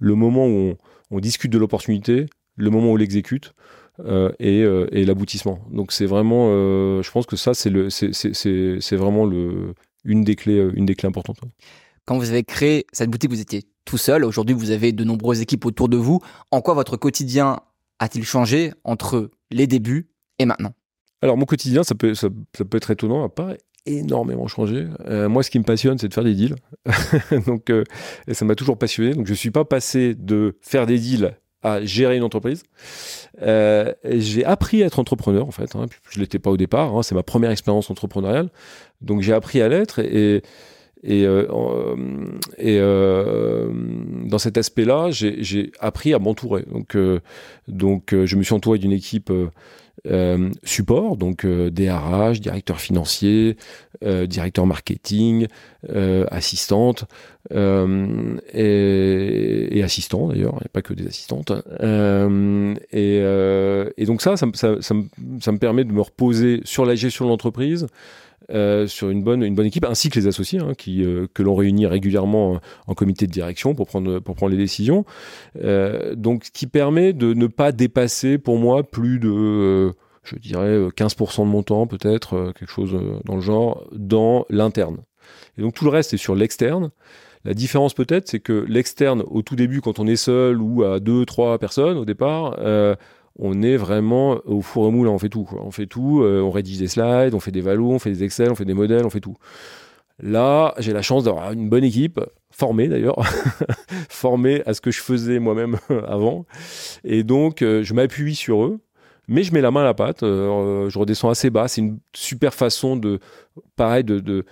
le moment où on, discute de l'opportunité, le moment où on l'exécute, euh, et, l'aboutissement. Donc c'est vraiment, je pense que ça c'est le, c'est vraiment le, une des clés, une des clés importantes. Quand vous avez créé cette boutique, vous étiez tout seul. Aujourd'hui, vous avez de nombreuses équipes autour de vous. En quoi votre quotidien a-t-il changé entre les débuts et maintenant? Alors mon quotidien, ça peut, ça, peut être étonnant, à part énormément changé. Euh, moi, ce qui me passionne, c'est de faire des deals. donc, euh, et ça m'a toujours passionné. Donc, je suis pas passé de faire des deals à gérer une entreprise. Euh, j'ai appris à être entrepreneur, en fait. Hein. Je l'étais pas au départ. Hein. C'est ma première expérience entrepreneuriale. Donc, j'ai appris à l'être et, et dans cet aspect-là, j'ai appris à m'entourer. Donc, donc, je me suis entouré d'une équipe euh, support, donc euh, DRH, directeur financier, euh, directeur marketing, assistante et, et, assistant d'ailleurs, il n'y a pas que des assistantes. Et, et, donc ça ça, ça, ça, me permet de me reposer sur la gestion de l'entreprise, euh, sur une bonne, une bonne équipe, ainsi que les associés, hein, qui, euh, que l'on réunit régulièrement en comité de direction pour prendre, pour prendre les décisions. Euh, donc, ce qui permet de ne pas dépasser, pour moi, plus de, je dirais, 15% de mon temps, peut-être, quelque chose dans le genre, dans l'interne. Et donc, tout le reste est sur l'externe. La différence peut-être, c'est que l'externe, au tout début, quand on est seul ou à deux, trois personnes au départ, on est vraiment au four et moule, on fait tout. On fait tout, euh, on rédige des slides, on fait des valos, on fait des Excel, on fait des modèles, on fait tout. Là, j'ai la chance d'avoir une bonne équipe, formée d'ailleurs, formée à ce que je faisais moi-même avant. Et donc, euh, je m'appuie sur eux, mais je mets la main à la pâte, euh, je redescends assez bas. C'est une super façon de, pareil, de de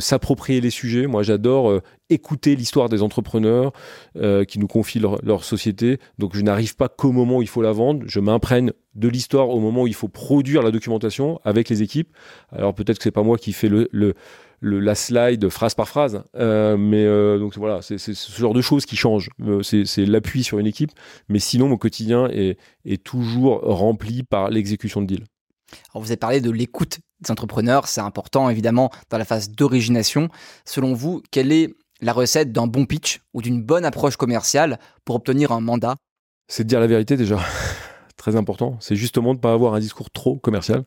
s'approprier les sujets. Moi, j'adore euh, écouter l'histoire des entrepreneurs euh, qui nous confient leur, société. Donc, je n'arrive pas qu'au moment où il faut la vendre. Je m'imprègne de l'histoire au moment où il faut produire la documentation avec les équipes. Alors, peut-être que c'est pas moi qui fais le, la slide phrase par phrase. Euh, mais donc voilà, c'est ce genre de choses qui changent. C'est l'appui sur une équipe. Mais sinon, mon quotidien est, toujours rempli par l'exécution de deal. Alors vous avez parlé de l'écoute entrepreneurs, c'est important évidemment dans la phase d'origination. Selon vous, quelle est la recette d'un bon pitch ou d'une bonne approche commerciale pour obtenir un mandat? C'est de dire la vérité déjà, très important. C'est justement de ne pas avoir un discours trop commercial.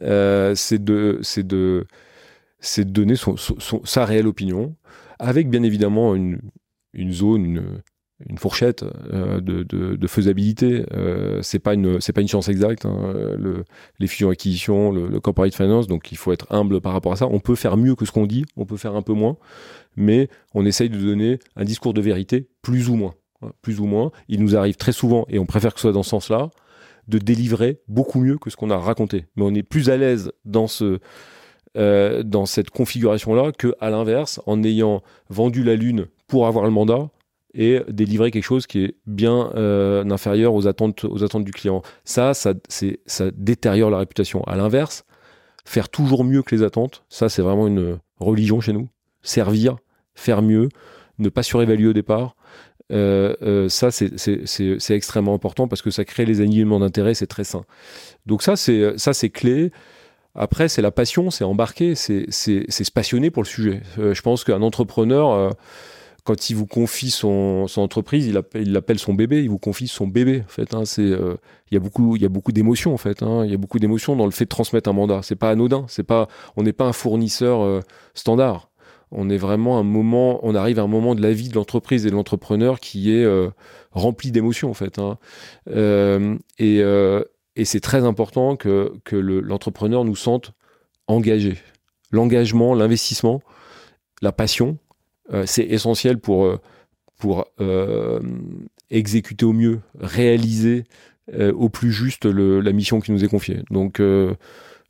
c'est de, de, donner sa réelle opinion, avec bien évidemment une, une zone, une, une fourchette euh, de, de, faisabilité. Euh, c'est pas une c'est pas une science exacte. Hein. Le, les fusions acquisitions, le, le, corporate finance, donc il faut être humble par rapport à ça. On peut faire mieux que ce qu'on dit, on peut faire un peu moins, mais on essaye de donner un discours de vérité plus ou moins, hein, plus ou moins. Il nous arrive très souvent, et on préfère que ce soit dans ce sens-là, de délivrer beaucoup mieux que ce qu'on a raconté. Mais on est plus à l'aise dans ce euh, dans cette configuration-là que à l'inverse, en ayant vendu la lune pour avoir le mandat et délivrer quelque chose qui est bien euh, inférieur aux attentes, aux attentes du client. Ça, ça, ça détériore la réputation. À l'inverse, faire toujours mieux que les attentes, ça, c'est vraiment une religion chez nous. Servir, faire mieux, ne pas surévaluer au départ. Euh, euh ça, c'est extrêmement important parce que ça crée les alignements d'intérêt, c'est très sain. Donc ça, c'est clé. Après, c'est la passion, c'est embarquer, c'est se passionner pour le sujet. Euh, je pense qu'un entrepreneur, euh, quand il vous confie son, entreprise, il l'appelle son bébé, il vous confie son bébé. En fait, hein, c'est euh, il y a beaucoup y a beaucoup d'émotions en fait. Hein, y a beaucoup d'émotions dans le fait de transmettre un mandat. C'est pas anodin. C'est pas on n'est pas un fournisseur standard. On est vraiment un moment, on arrive à un moment de la vie de l'entreprise et de l'entrepreneur qui est rempli d'émotions en fait. Hein. et c'est très important que, que l'entrepreneur nous sente engagé. L'engagement, l'investissement, la passion, euh, c'est essentiel pour, euh, pour euh, exécuter au mieux, réaliser au plus juste la mission qui nous est confiée. Donc,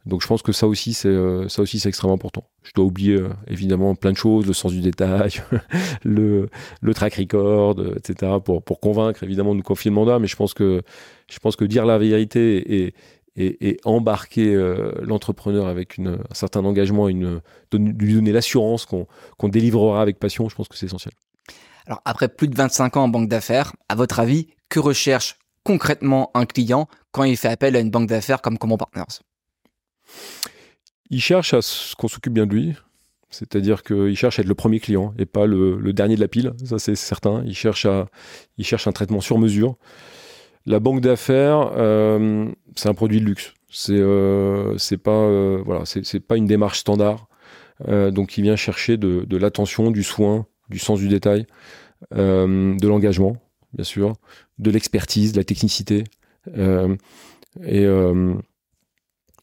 donc je pense que ça aussi, c'est ça aussi c'est extrêmement important. Je dois oublier évidemment plein de choses, le sens du détail, le, le track record, etc. pour, pour convaincre évidemment de nous confier le mandat. Mais je pense que je pense que dire la vérité et, et, embarquer euh, l'entrepreneur avec une, un certain engagement, une, lui donner l'assurance qu'on délivrera avec passion, je pense que c'est essentiel. Alors après plus de 25 ans en banque d'affaires, à votre avis, que recherche concrètement un client quand il fait appel à une banque d'affaires comme Common Partners? Il cherche à ce qu'on s'occupe bien de lui, c'est-à-dire qu'il cherche à être le premier client et pas le, le dernier de la pile, ça c'est certain. Il cherche, à, il cherche un traitement sur mesure. La banque d'affaires, euh, c'est un produit de luxe. C'est euh, pas euh, voilà, c'est pas une démarche standard. donc, il vient chercher de, l'attention, du soin, du sens du détail, de l'engagement, bien sûr, de l'expertise, de la technicité, et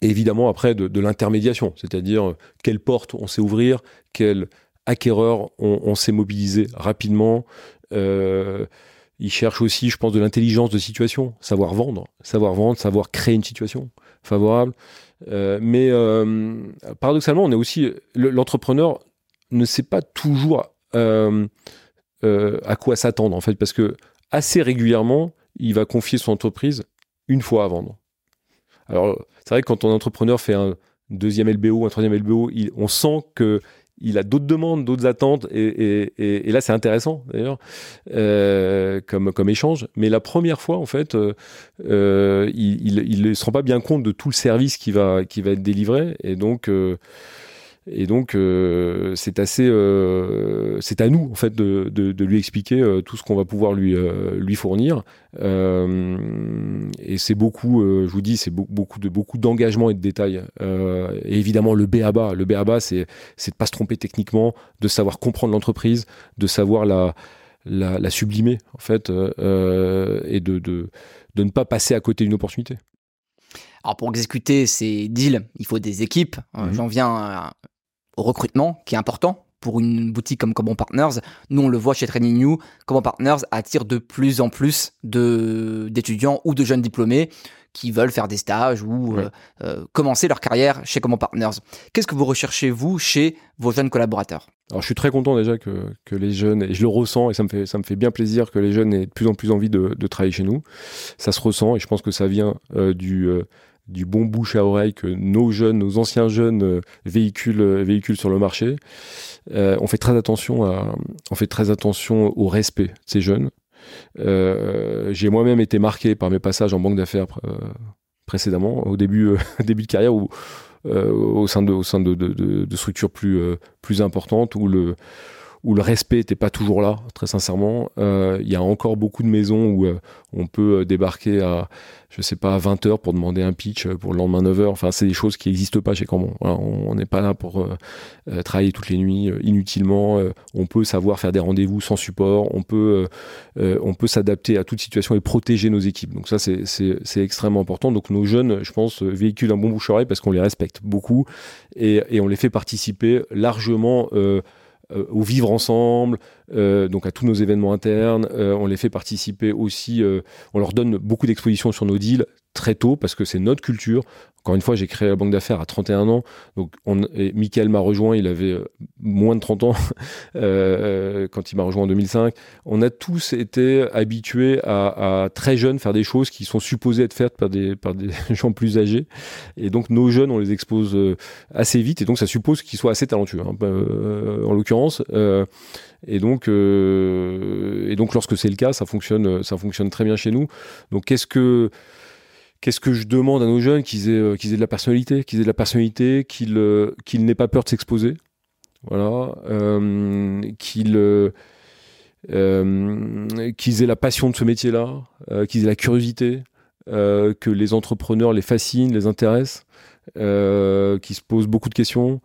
évidemment après de, l'intermédiation, c'est-à-dire quelle porte on sait ouvrir, quel acquéreur on sait mobiliser rapidement. Euh, il cherche aussi, je pense, de l'intelligence de situation, savoir vendre, savoir vendre, savoir créer une situation favorable. Euh, mais euh, paradoxalement, on est aussi l'entrepreneur ne sait pas toujours euh, à quoi s'attendre en fait, parce que assez régulièrement, il va confier son entreprise une fois à vendre. Alors, c'est vrai que quand ton entrepreneur fait un deuxième LBO, un troisième LBO, on sent que il a d'autres demandes, d'autres attentes, et, là c'est intéressant d'ailleurs euh, comme, comme échange. Mais la première fois, en fait, euh, euh, il ne se rend pas bien compte de tout le service qui va, qui va être délivré, et donc et donc, euh, c'est assez, euh, c'est à nous en fait de, de, de lui expliquer euh, tout ce qu'on va pouvoir lui lui fournir. et c'est beaucoup, je vous dis, c'est beaucoup de beaucoup d'engagement et de détails. et évidemment, le BABA, le BABA, c'est c'est de pas se tromper techniquement, de savoir comprendre l'entreprise, de savoir la la, la sublimer en fait, et de, de de ne pas passer à côté d'une opportunité. Alors pour exécuter ces deals, il faut des équipes. Mmh. J'en viens au recrutement, qui est important pour une boutique comme Common Partners. Nous, on le voit chez Training New, Common Partners attire de plus en plus de d'étudiants ou de jeunes diplômés qui veulent faire des stages ou euh, euh, commencer leur carrière chez Common Partners. Qu'est-ce que vous recherchez, vous, chez vos jeunes collaborateurs? Alors, je suis très content déjà que, que, les jeunes, et je le ressens, et ça me fait, ça me fait bien plaisir que les jeunes aient de plus en plus envie de, de travailler chez nous. Ça se ressent, et je pense que ça vient euh, du du bon bouche à oreille que nos jeunes, nos anciens jeunes véhiculent, véhiculent sur le marché. on fait très attention à, on fait très attention au respect de ces jeunes. J'ai moi-même été marqué par mes passages en banque d'affaires précédemment, au début, début de carrière, où, au sein de, au sein de, de, de structures plus, plus importantes, où le où le respect n'était pas toujours là, très sincèrement. Euh, il y a encore beaucoup de maisons où euh, on peut euh, débarquer à, je sais pas, à 20h pour demander un pitch pour le lendemain 9h. Enfin, c'est des choses qui n'existent pas chez Cambon. on n'est pas là pour travailler toutes les nuits inutilement. on peut savoir faire des rendez-vous sans support. On peut, on peut s'adapter à toute situation et protéger nos équipes. Donc ça, c'est extrêmement important. Donc nos jeunes, je pense, véhiculent un bon bouche parce qu'on les respecte beaucoup et, on les fait participer largement au vivre ensemble, euh, donc à tous nos événements internes. Euh, on les fait participer aussi, on leur donne beaucoup d'expositions sur nos deals très tôt parce que c'est notre culture. Encore une fois, j'ai créé la banque d'affaires à 31 ans. Donc, Michael m'a rejoint, il avait euh, moins de 30 ans euh, quand il m'a rejoint en 2005. On a tous été habitués à, très jeunes faire des choses qui sont supposées être faites par des, par des gens plus âgés. Et donc, nos jeunes, on les expose euh, assez vite. Et donc, ça suppose qu'ils soient assez talentueux, hein, en l'occurrence. et donc, et donc, lorsque c'est le cas, ça fonctionne, ça fonctionne très bien chez nous. Donc, qu'est-ce que Qu'est-ce que je demande à nos jeunes qu'ils aient, euh, qu'ils aient de la personnalité, qu'ils aient de la personnalité, qu'ils euh, n'aient pas peur de s'exposer, voilà, euh, qu'ils qu'ils aient la passion de ce métier-là, qu'ils aient la curiosité, que les entrepreneurs les fascinent, les intéressent, qu'ils se posent beaucoup de questions,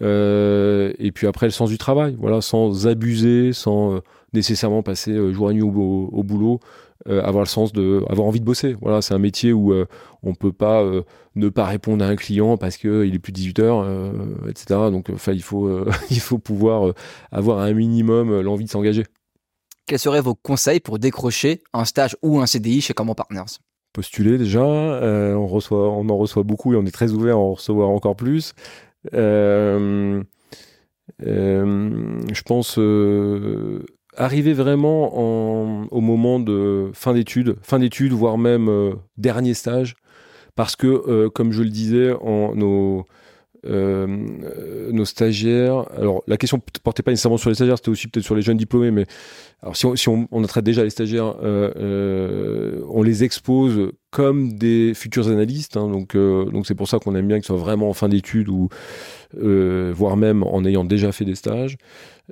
et puis après le sens du travail, voilà, sans abuser, sans nécessairement passer jour et nuit au boulot, euh, avoir le sens de avoir envie de bosser. Voilà, c'est un métier où on euh, on peut pas euh, ne pas répondre à un client parce que il est plus de 18 heures, etc. Donc, enfin, il faut il faut pouvoir avoir un minimum l'envie de s'engager. Quels seraient vos conseils pour décrocher un stage ou un CDI chez Common Partners? Postuler déjà, on reçoit, on en reçoit beaucoup et on est très ouvert à en recevoir encore plus. je pense arriver vraiment au moment de fin d'études, fin d'études, voire même euh, dernier stage, parce que, euh, comme je le disais, nos, euh, nos stagiaires, alors la question ne portait pas nécessairement sur les stagiaires, c'était aussi peut-être sur les jeunes diplômés, mais alors si on, si on, on traite déjà les stagiaires, on les expose comme des futurs analystes, hein, donc donc c'est pour ça qu'on aime bien qu'ils soient vraiment en fin d'études ou voire même en ayant déjà fait des stages.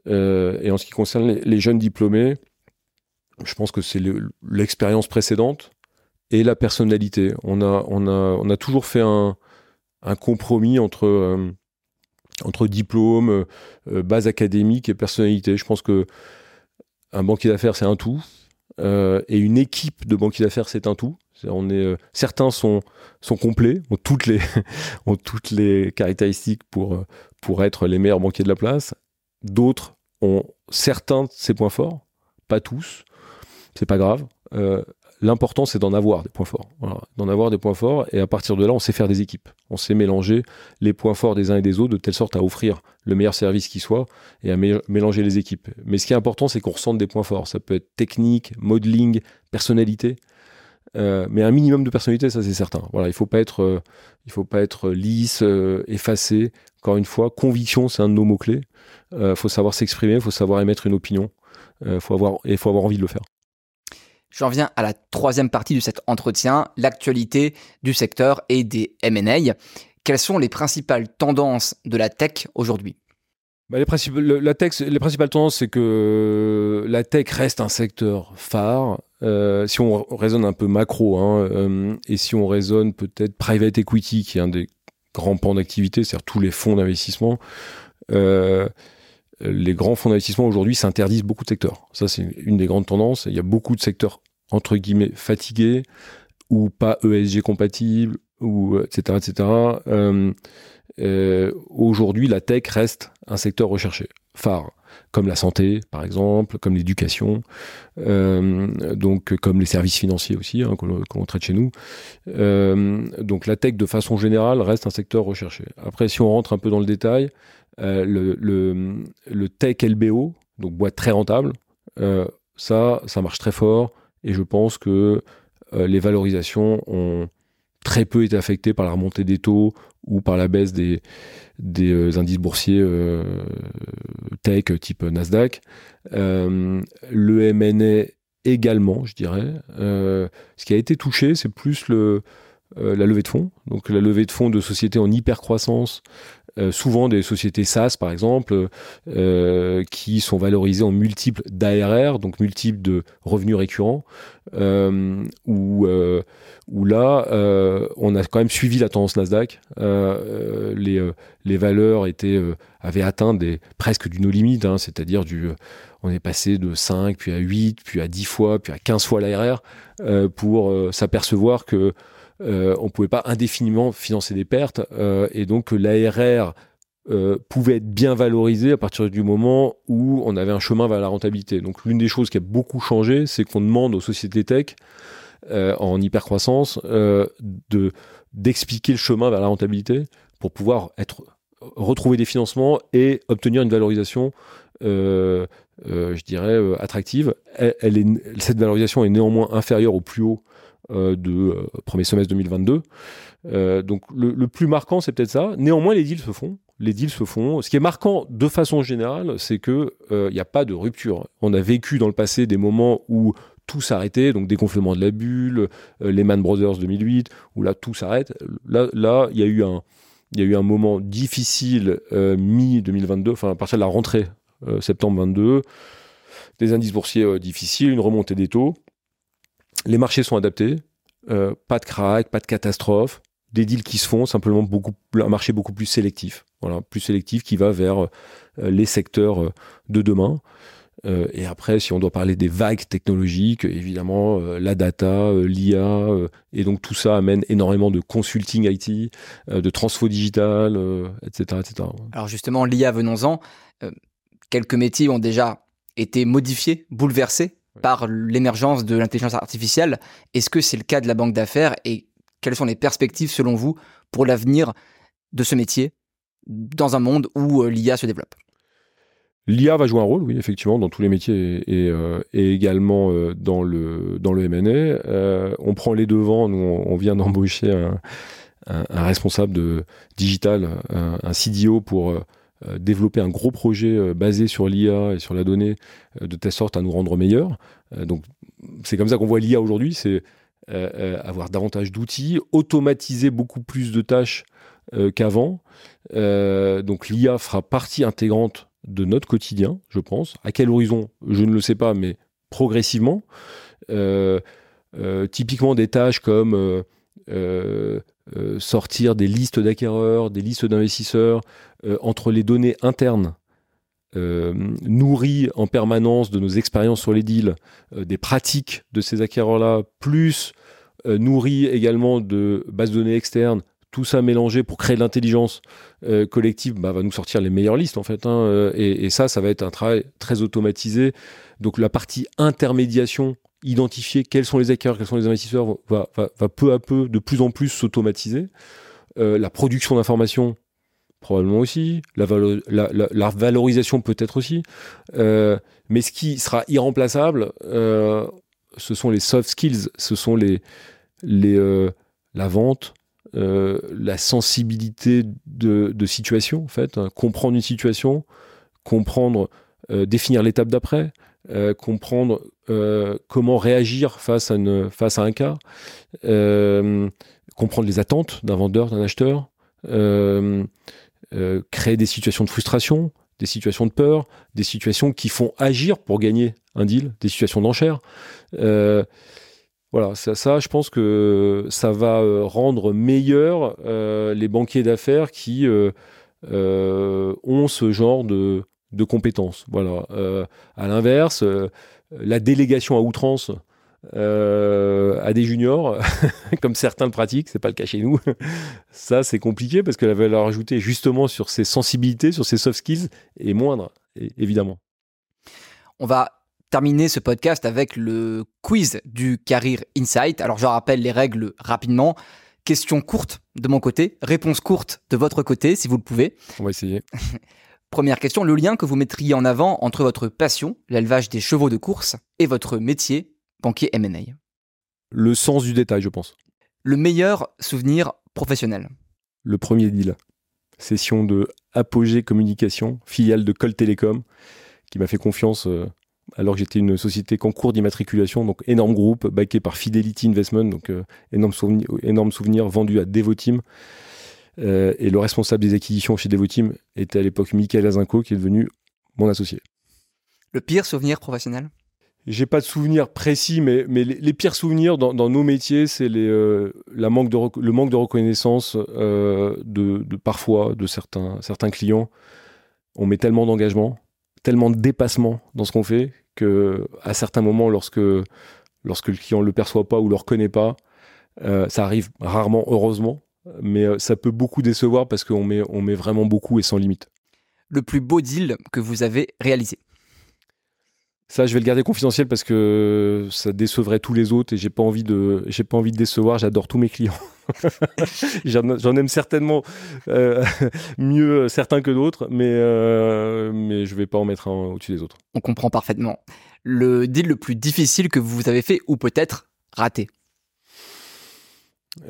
Euh, et en ce qui concerne les, jeunes diplômés, je pense que c'est l'expérience précédente et la personnalité. On a, on a, on a toujours fait un, compromis entre, euh, entre diplôme, euh, base académique et personnalité. Je pense que un banquier d'affaires, c'est un tout. et une équipe de banquiers d'affaires, c'est un tout. On est, certains sont, sont complets, ont toutes les, ont toutes les caractéristiques pour, pour être les meilleurs banquiers de la place. D'autres ont certains de ces points forts, pas tous. C'est pas grave. Euh, l'important, c'est d'en avoir des points forts. D'en avoir des points forts. Et à partir de là, on sait faire des équipes. On sait mélanger les points forts des uns et des autres de telle sorte à offrir le meilleur service qui soit et à mélanger les équipes. Mais ce qui est important, c'est qu'on ressente des points forts. Ça peut être technique, modeling, personnalité. Euh, mais un minimum de personnalité, ça c'est certain. Voilà, il faut pas être, euh, il faut pas être lisse, effacé. Encore une fois, conviction, c'est un de nos mots clés. Il euh, faut savoir s'exprimer, il faut savoir émettre une opinion, euh, faut avoir, et il faut avoir envie de le faire. J'en viens à la troisième partie de cet entretien, l'actualité du secteur et des M&A. Quelles sont les principales tendances de la tech aujourd'hui? Bah, les, la tech, les principales tendances, c'est que la tech reste un secteur phare. Euh, si on raisonne un peu macro, hein, et si on raisonne peut-être private equity, qui est un des grands pans d'activité, c'est-à-dire tous les fonds d'investissement, les grands fonds d'investissement aujourd'hui s'interdisent beaucoup de secteurs. Ça, c'est une des grandes tendances. Il y a beaucoup de secteurs, entre guillemets, fatigués ou pas ESG compatibles, ou etc. etc. Euh, euh, aujourd'hui, la tech reste un secteur recherché, phare, comme la santé, par exemple, comme l'éducation, euh, donc comme les services financiers aussi, hein, que l'on traite chez nous. donc la tech, de façon générale, reste un secteur recherché. Après, si on rentre un peu dans le détail, euh, le, le, tech LBO, donc boîte très rentable, euh, ça, ça marche très fort et je pense que euh, les valorisations ont très peu été affecté par la remontée des taux ou par la baisse des, euh, indices boursiers euh, tech type Nasdaq. Euh, le MNA également, je dirais. ce qui a été touché, c'est plus le, la levée de fonds. Donc la levée de fonds de sociétés en hyper croissance euh, souvent des sociétés SaaS par exemple, euh, qui sont valorisées en multiples d'ARR, donc multiples de revenus récurrents, euh, où, où là, on a quand même suivi la tendance Nasdaq. les, les valeurs étaient, avaient atteint des, presque du no limite, hein, c'est-à-dire du on est passé de 5, puis à 8, puis à 10 fois, puis à 15 fois l'ARR, pour s'apercevoir que euh, on ne pouvait pas indéfiniment financer des pertes euh, et donc l'ARR euh, pouvait être bien valorisé à partir du moment où on avait un chemin vers la rentabilité. Donc l'une des choses qui a beaucoup changé, c'est qu'on demande aux sociétés tech en hypercroissance de d'expliquer le chemin vers la rentabilité pour pouvoir retrouver des financements et obtenir une valorisation je dirais attractive. cette valorisation est néanmoins inférieure au plus haut euh, de euh, premier semestre 2022. Euh, donc le, plus marquant, c'est peut-être ça. Néanmoins, les deals se font. Les deals se font. Ce qui est marquant de façon générale, c'est que il n'y a pas de rupture. On a vécu dans le passé des moments où tout s'arrêtait, donc dégonflement de la bulle, les Man Brothers 2008, où là tout s'arrête. Là, il y a eu un, y a eu un moment difficile mi 2022, enfin à partir de la rentrée septembre 22, des indices boursiers difficiles, une remontée des taux les marchés sont adaptés, euh, pas de crack, pas de catastrophe, des deals qui se font, simplement beaucoup, un marché beaucoup plus sélectif, voilà, plus sélectif qui va vers euh, les secteurs euh, de demain. et après, si on doit parler des vagues technologiques, évidemment, la data, l'IA, et donc tout ça amène énormément de consulting IT, de transfo digital, etc., etc. Alors justement, l'IA, venons-en. quelques métiers ont déjà été modifiés, bouleversés par l'émergence de l'intelligence artificielle. Est-ce que c'est le cas de la banque d'affaires et quelles sont les perspectives selon vous pour l'avenir de ce métier dans un monde où euh, l'IA se développe? L'IA va jouer un rôle, oui, effectivement, dans tous les métiers et, euh, également euh, dans le dans le M&A. on prend les devants. Nous, on, vient d'embaucher un, responsable de digital, un CDO pour développer un gros projet euh, basé sur l'IA et sur la donnée euh, de telle sorte à nous rendre meilleurs. donc c'est comme ça qu'on voit l'IA aujourd'hui, c'est avoir davantage d'outils, automatiser beaucoup plus de tâches qu'avant. donc l'IA fera partie intégrante de notre quotidien, je pense. À quel horizon Je ne le sais pas, mais progressivement. typiquement des tâches comme euh, sortir des listes d'acquéreurs, des listes d'investisseurs, euh, entre les données internes euh, nourries en permanence de nos expériences sur les deals, des pratiques de ces acquéreurs-là, plus nourries également de bases de données externes, tout ça mélangé pour créer de l'intelligence collective, bah, va nous sortir les meilleures listes en fait. Hein, et, et, ça, ça va être un travail très automatisé. Donc la partie intermédiation identifier quels sont les acquéreurs, quels sont les investisseurs va, peu à peu, de plus en plus s'automatiser. Euh, la production d'informations, probablement aussi. La, valorisation, peut-être aussi. Euh, mais ce qui sera irremplaçable, euh, ce sont les soft skills, ce sont les, les, la vente, la sensibilité de, de, situation, en fait. Hein. comprendre une situation, comprendre, définir l'étape d'après, euh, comprendre euh, comment réagir face à, une, face à un cas, euh, comprendre les attentes d'un vendeur, d'un acheteur, créer des situations de frustration, des situations de peur, des situations qui font agir pour gagner un deal, des situations d'enchère. Voilà, ça, ça, je pense que ça va rendre meilleur les banquiers d'affaires qui ont ce genre de, de compétences. Voilà. Euh, à l'inverse, euh, la délégation à outrance euh, à des juniors, comme certains le pratiquent, c'est pas le cas chez nous. Ça, c'est compliqué parce que la valeur ajoutée, justement, sur ces sensibilités, sur ces soft skills, est moindre, évidemment. On va terminer ce podcast avec le quiz du Career Insight. Alors, je rappelle les règles rapidement. Question courte de mon côté, réponse courte de votre côté, si vous le pouvez. On va essayer. Première question, le lien que vous mettriez en avant entre votre passion, l'élevage des chevaux de course, et votre métier, banquier M&A Le sens du détail, je pense. Le meilleur souvenir professionnel Le premier deal. Session de Apogée Communication, filiale de Col Télécom, qui m'a fait confiance euh, alors que j'étais une société qu'en cours d'immatriculation, donc énorme groupe, backé par Fidelity Investment, donc euh, énorme, souvenir, énorme souvenir vendu à Devoteam. Euh, et le responsable des acquisitions chez Devoteam était à l'époque Michael Azinco, qui est devenu mon associé. Le pire souvenir professionnel? J'ai pas de souvenirs précis, mais, mais les, pires souvenirs dans, nos métiers, c'est les, euh, la manque de le manque de reconnaissance euh, de, parfois de certains, certains clients. On met tellement d'engagement, tellement de dépassement dans ce qu'on fait que à certains moments, lorsque, lorsque le client ne le perçoit pas ou le reconnaît pas, euh, ça arrive rarement, heureusement, mais ça peut beaucoup décevoir parce qu'on met, on met vraiment beaucoup et sans limite. Le plus beau deal que vous avez réalisé ça, je vais le garder confidentiel parce que ça décevrait tous les autres et j'ai pas envie de, j'ai pas envie de décevoir. J'adore tous mes clients. J'en aime certainement euh, mieux certains que d'autres, mais euh, mais je vais pas en mettre un au-dessus des autres. On comprend parfaitement. Le deal le plus difficile que vous avez fait ou peut-être raté?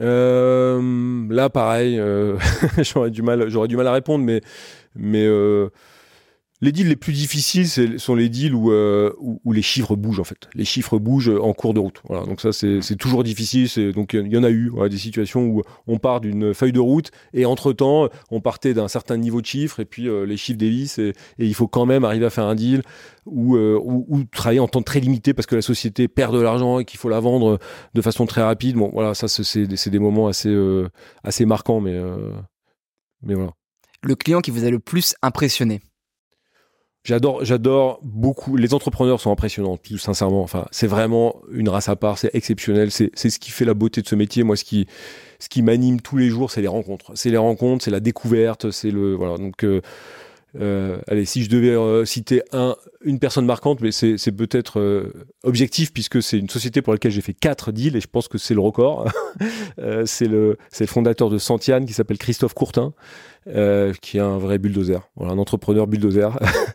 Euh, là, pareil, j'aurais du mal, j'aurais du mal à répondre, mais mais les deals les plus difficiles sont les deals euh, où, les chiffres bougent en fait. Les chiffres bougent en cours de route. Voilà, donc ça c'est toujours difficile. Donc il y en a eu des situations où on part d'une feuille de route et entre temps on partait d'un certain niveau de chiffres et puis euh, les chiffres dévissent et, et, il faut quand même arriver à faire un deal ou, euh, travailler en temps très limité parce que la société perd de l'argent et qu'il faut la vendre de façon très rapide. Bon voilà, ça c'est des moments assez assez marquants, mais voilà. Le client qui vous a le plus impressionné? J'adore, j'adore beaucoup. Les entrepreneurs sont impressionnants, tout sincèrement. Enfin, c'est vraiment une race à part, c'est exceptionnel. C'est, c'est ce qui fait la beauté de ce métier. Moi, ce qui, ce qui m'anime tous les jours, c'est les rencontres. C'est les rencontres, c'est la découverte, c'est le voilà. Donc, euh, euh, allez, si je devais euh, citer un, une personne marquante, mais c'est, c'est peut-être euh, objectif puisque c'est une société pour laquelle j'ai fait quatre deals et je pense que c'est le record. Euh, c'est le, c'est le fondateur de Santiane qui s'appelle Christophe Courtin. Euh, qui est un vrai bulldozer, voilà, un entrepreneur bulldozer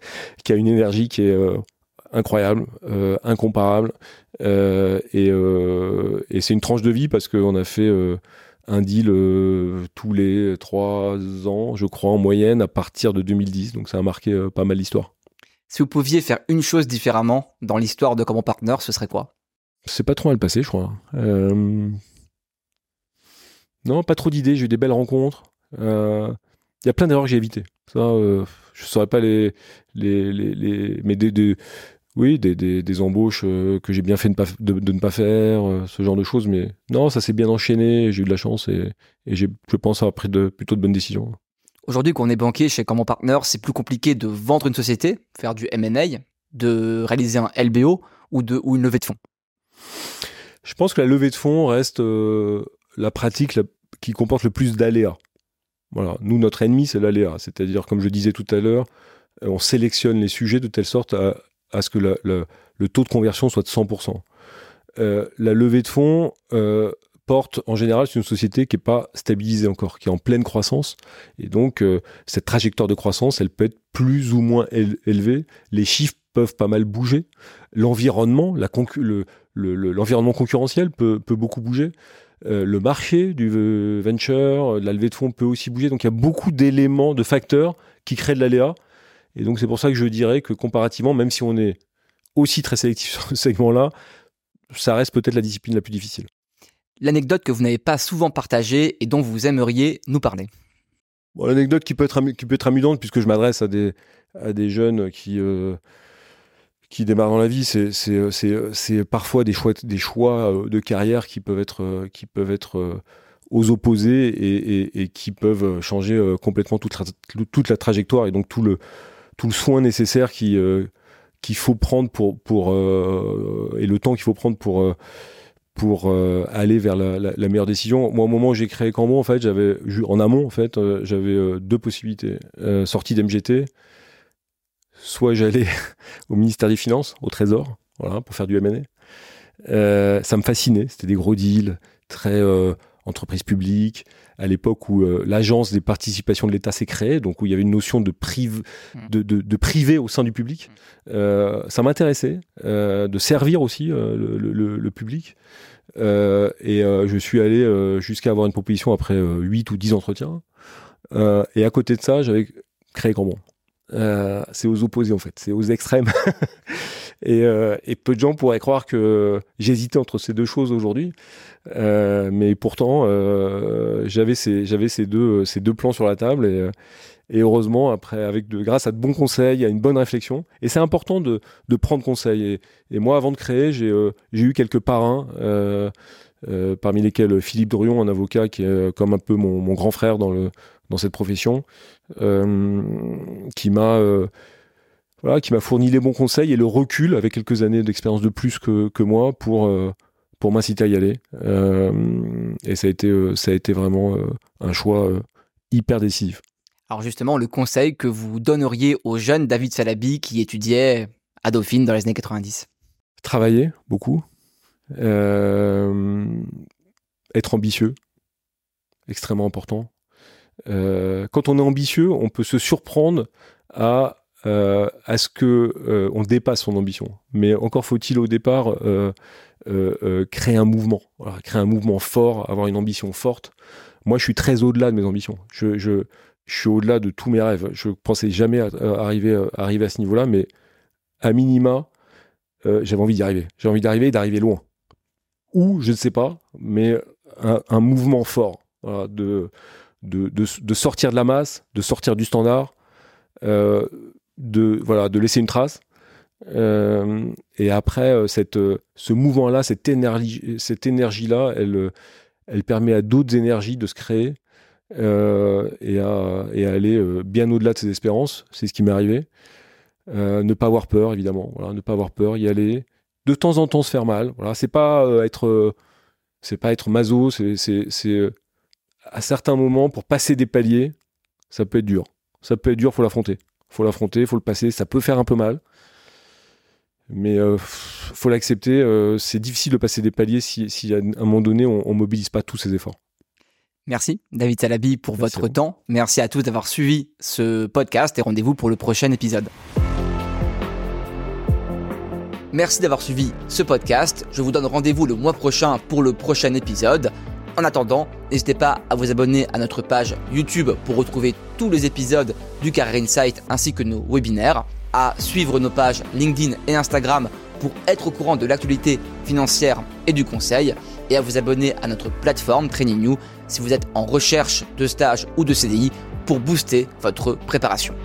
qui a une énergie qui est euh, incroyable, euh, incomparable, et, et c'est une tranche de vie parce qu'on a fait un deal tous les trois ans, je crois, en moyenne, à partir de 2010. Donc ça a marqué pas mal l'histoire. Si vous pouviez faire une chose différemment dans l'histoire de Comment Partner, ce serait quoi? C'est pas trop mal passé, je crois. Non, pas trop d'idées. J'ai eu des belles rencontres. Il y a plein d'erreurs que j'ai évitées. Ça, euh, je saurais pas les, les, les, mais des, oui, des, des, embauches euh, que j'ai bien fait de, de, ne pas faire, euh, ce genre de choses. Mais non, ça s'est bien enchaîné. J'ai eu de la chance et, et j'ai, je pense, avoir pris de, plutôt de bonnes décisions. Aujourd'hui, quand on est banquier chez Common Partner, c'est plus compliqué de vendre une société, faire du M&A, de réaliser un LBO ou, de, ou une levée de fonds. Je pense que la levée de fonds reste la pratique qui comporte le plus d'aléas. Nous, notre ennemi, c'est l'aléa. C'est-à-dire, comme je disais tout à l'heure, euh, on sélectionne les sujets de telle sorte à, ce que le taux de conversion soit de 100%. Euh, la levée de fonds euh, porte en général sur une société qui n'est pas stabilisée encore, qui est en pleine croissance. Et donc, cette trajectoire de croissance, elle peut être plus ou moins élevée. Les chiffres peuvent pas mal bouger. L'environnement, l'environnement concurrentiel peut beaucoup bouger. Euh, le marché du venture, euh, de la levée de fonds peut aussi bouger. Donc il y a beaucoup d'éléments, de facteurs qui créent de l'aléa. Et donc c'est pour ça que je dirais que comparativement, même si on est aussi très sélectif sur ce segment-là, ça reste peut-être la discipline la plus difficile. L'anecdote que vous n'avez pas souvent partagée et dont vous aimeriez nous parler L'anecdote qui peut être, qui peut être amusante puisque je m'adresse à des, à des jeunes qui, euh, qui démarrent dans la vie, c'est euh, euh, parfois des choix, euh, de carrière qui peuvent être, peuvent être aux opposés et, qui peuvent changer complètement toute la, trajectoire et donc tout le, soin nécessaire qui, qu'il faut prendre pour, et le temps qu'il faut prendre pour, aller vers la, la, meilleure décision. Moi, au moment où j'ai créé Cambon, en fait, j'avais en amont, en fait, j'avais deux possibilités sortie d'MGT soit j'allais au ministère des Finances, au Trésor, voilà, pour faire du M&A. Euh, ça me fascinait, c'était des gros deals, très euh, entreprise publique, à l'époque où l'agence des participations de l'État s'est créée, donc où il y avait une notion de, prive, de, de, privé au sein du public. Mmh. ça m'intéressait de servir aussi le, le, public. et je suis allé jusqu'à avoir une proposition après 8 ou 10 entretiens. et à côté de ça, j'avais créé Cambon. Euh, c'est aux opposés en fait, c'est aux extrêmes. Euh, et, peu de gens pourraient croire que j'hésitais entre ces deux choses aujourd'hui, euh, mais pourtant j'avais ces ces deux ces deux plans sur la table et, et heureusement après avec de grâce à de bons conseils, à une bonne réflexion. Et c'est important de, de prendre conseil. Et, moi avant de créer, j'ai eu quelques parrains. parmi lesquels Philippe Dorion, un avocat qui est comme un peu mon, mon grand frère dans le dans cette profession, euh, qui m'a euh, voilà, qui m'a fourni les bons conseils et le recul avec quelques années d'expérience de plus que, que moi pour euh, pour m'inciter à y aller. et ça a été ça a été vraiment un choix hyper décisif. Alors justement, le conseil que vous donneriez au jeune David Salabi qui étudiait à Dauphine dans les années 90 Travailler beaucoup, être ambitieux, extrêmement important. Euh, quand on est ambitieux, on peut se surprendre à, euh, à ce que euh, on dépasse son ambition. Mais encore faut-il au départ créer un mouvement, créer un mouvement fort, avoir une ambition forte. Moi, je suis très au-delà de mes ambitions. Je, je, suis au-delà de tous mes rêves. Je pensais jamais arriver, arriver à ce niveau-là, mais à minima, j'avais envie d'y arriver. J'ai envie d'arriver et d'arriver loin. Ou, je ne sais pas, mais un, un mouvement fort de, de, sortir de la masse, de sortir du standard, euh, de, voilà, de laisser une trace. Euh, et après, euh, cette, ce mouvement-là, cette énergie, cette énergie-là, elle, elle permet à d'autres énergies de se créer et, à, et, à, aller bien au-delà de ses espérances. C'est ce qui m'est arrivé. ne pas avoir peur, évidemment. Voilà, ne pas avoir peur, y aller. De temps en temps, se faire mal. Voilà, c'est pas être, pas être maso. C'est à certains moments, pour passer des paliers, ça peut être dur. Ça peut être dur, faut l'affronter. Faut l'affronter, faut le passer. Ça peut faire un peu mal, mais euh, faut l'accepter. Euh, c'est difficile de passer des paliers si, à un moment donné on, ne mobilise pas tous ses efforts. Merci David Salabi pour votre temps. Merci à tous d'avoir suivi ce podcast et rendez-vous pour le prochain épisode. Merci d'avoir suivi ce podcast. Je vous donne rendez-vous le mois prochain pour le prochain épisode. En attendant, n'hésitez pas à vous abonner à notre page YouTube pour retrouver tous les épisodes du Carrière Insight ainsi que nos webinaires, à suivre nos pages LinkedIn et Instagram pour être au courant de l'actualité financière et du conseil, et à vous abonner à notre plateforme Training New si vous êtes en recherche de stage ou de CDI pour booster votre préparation.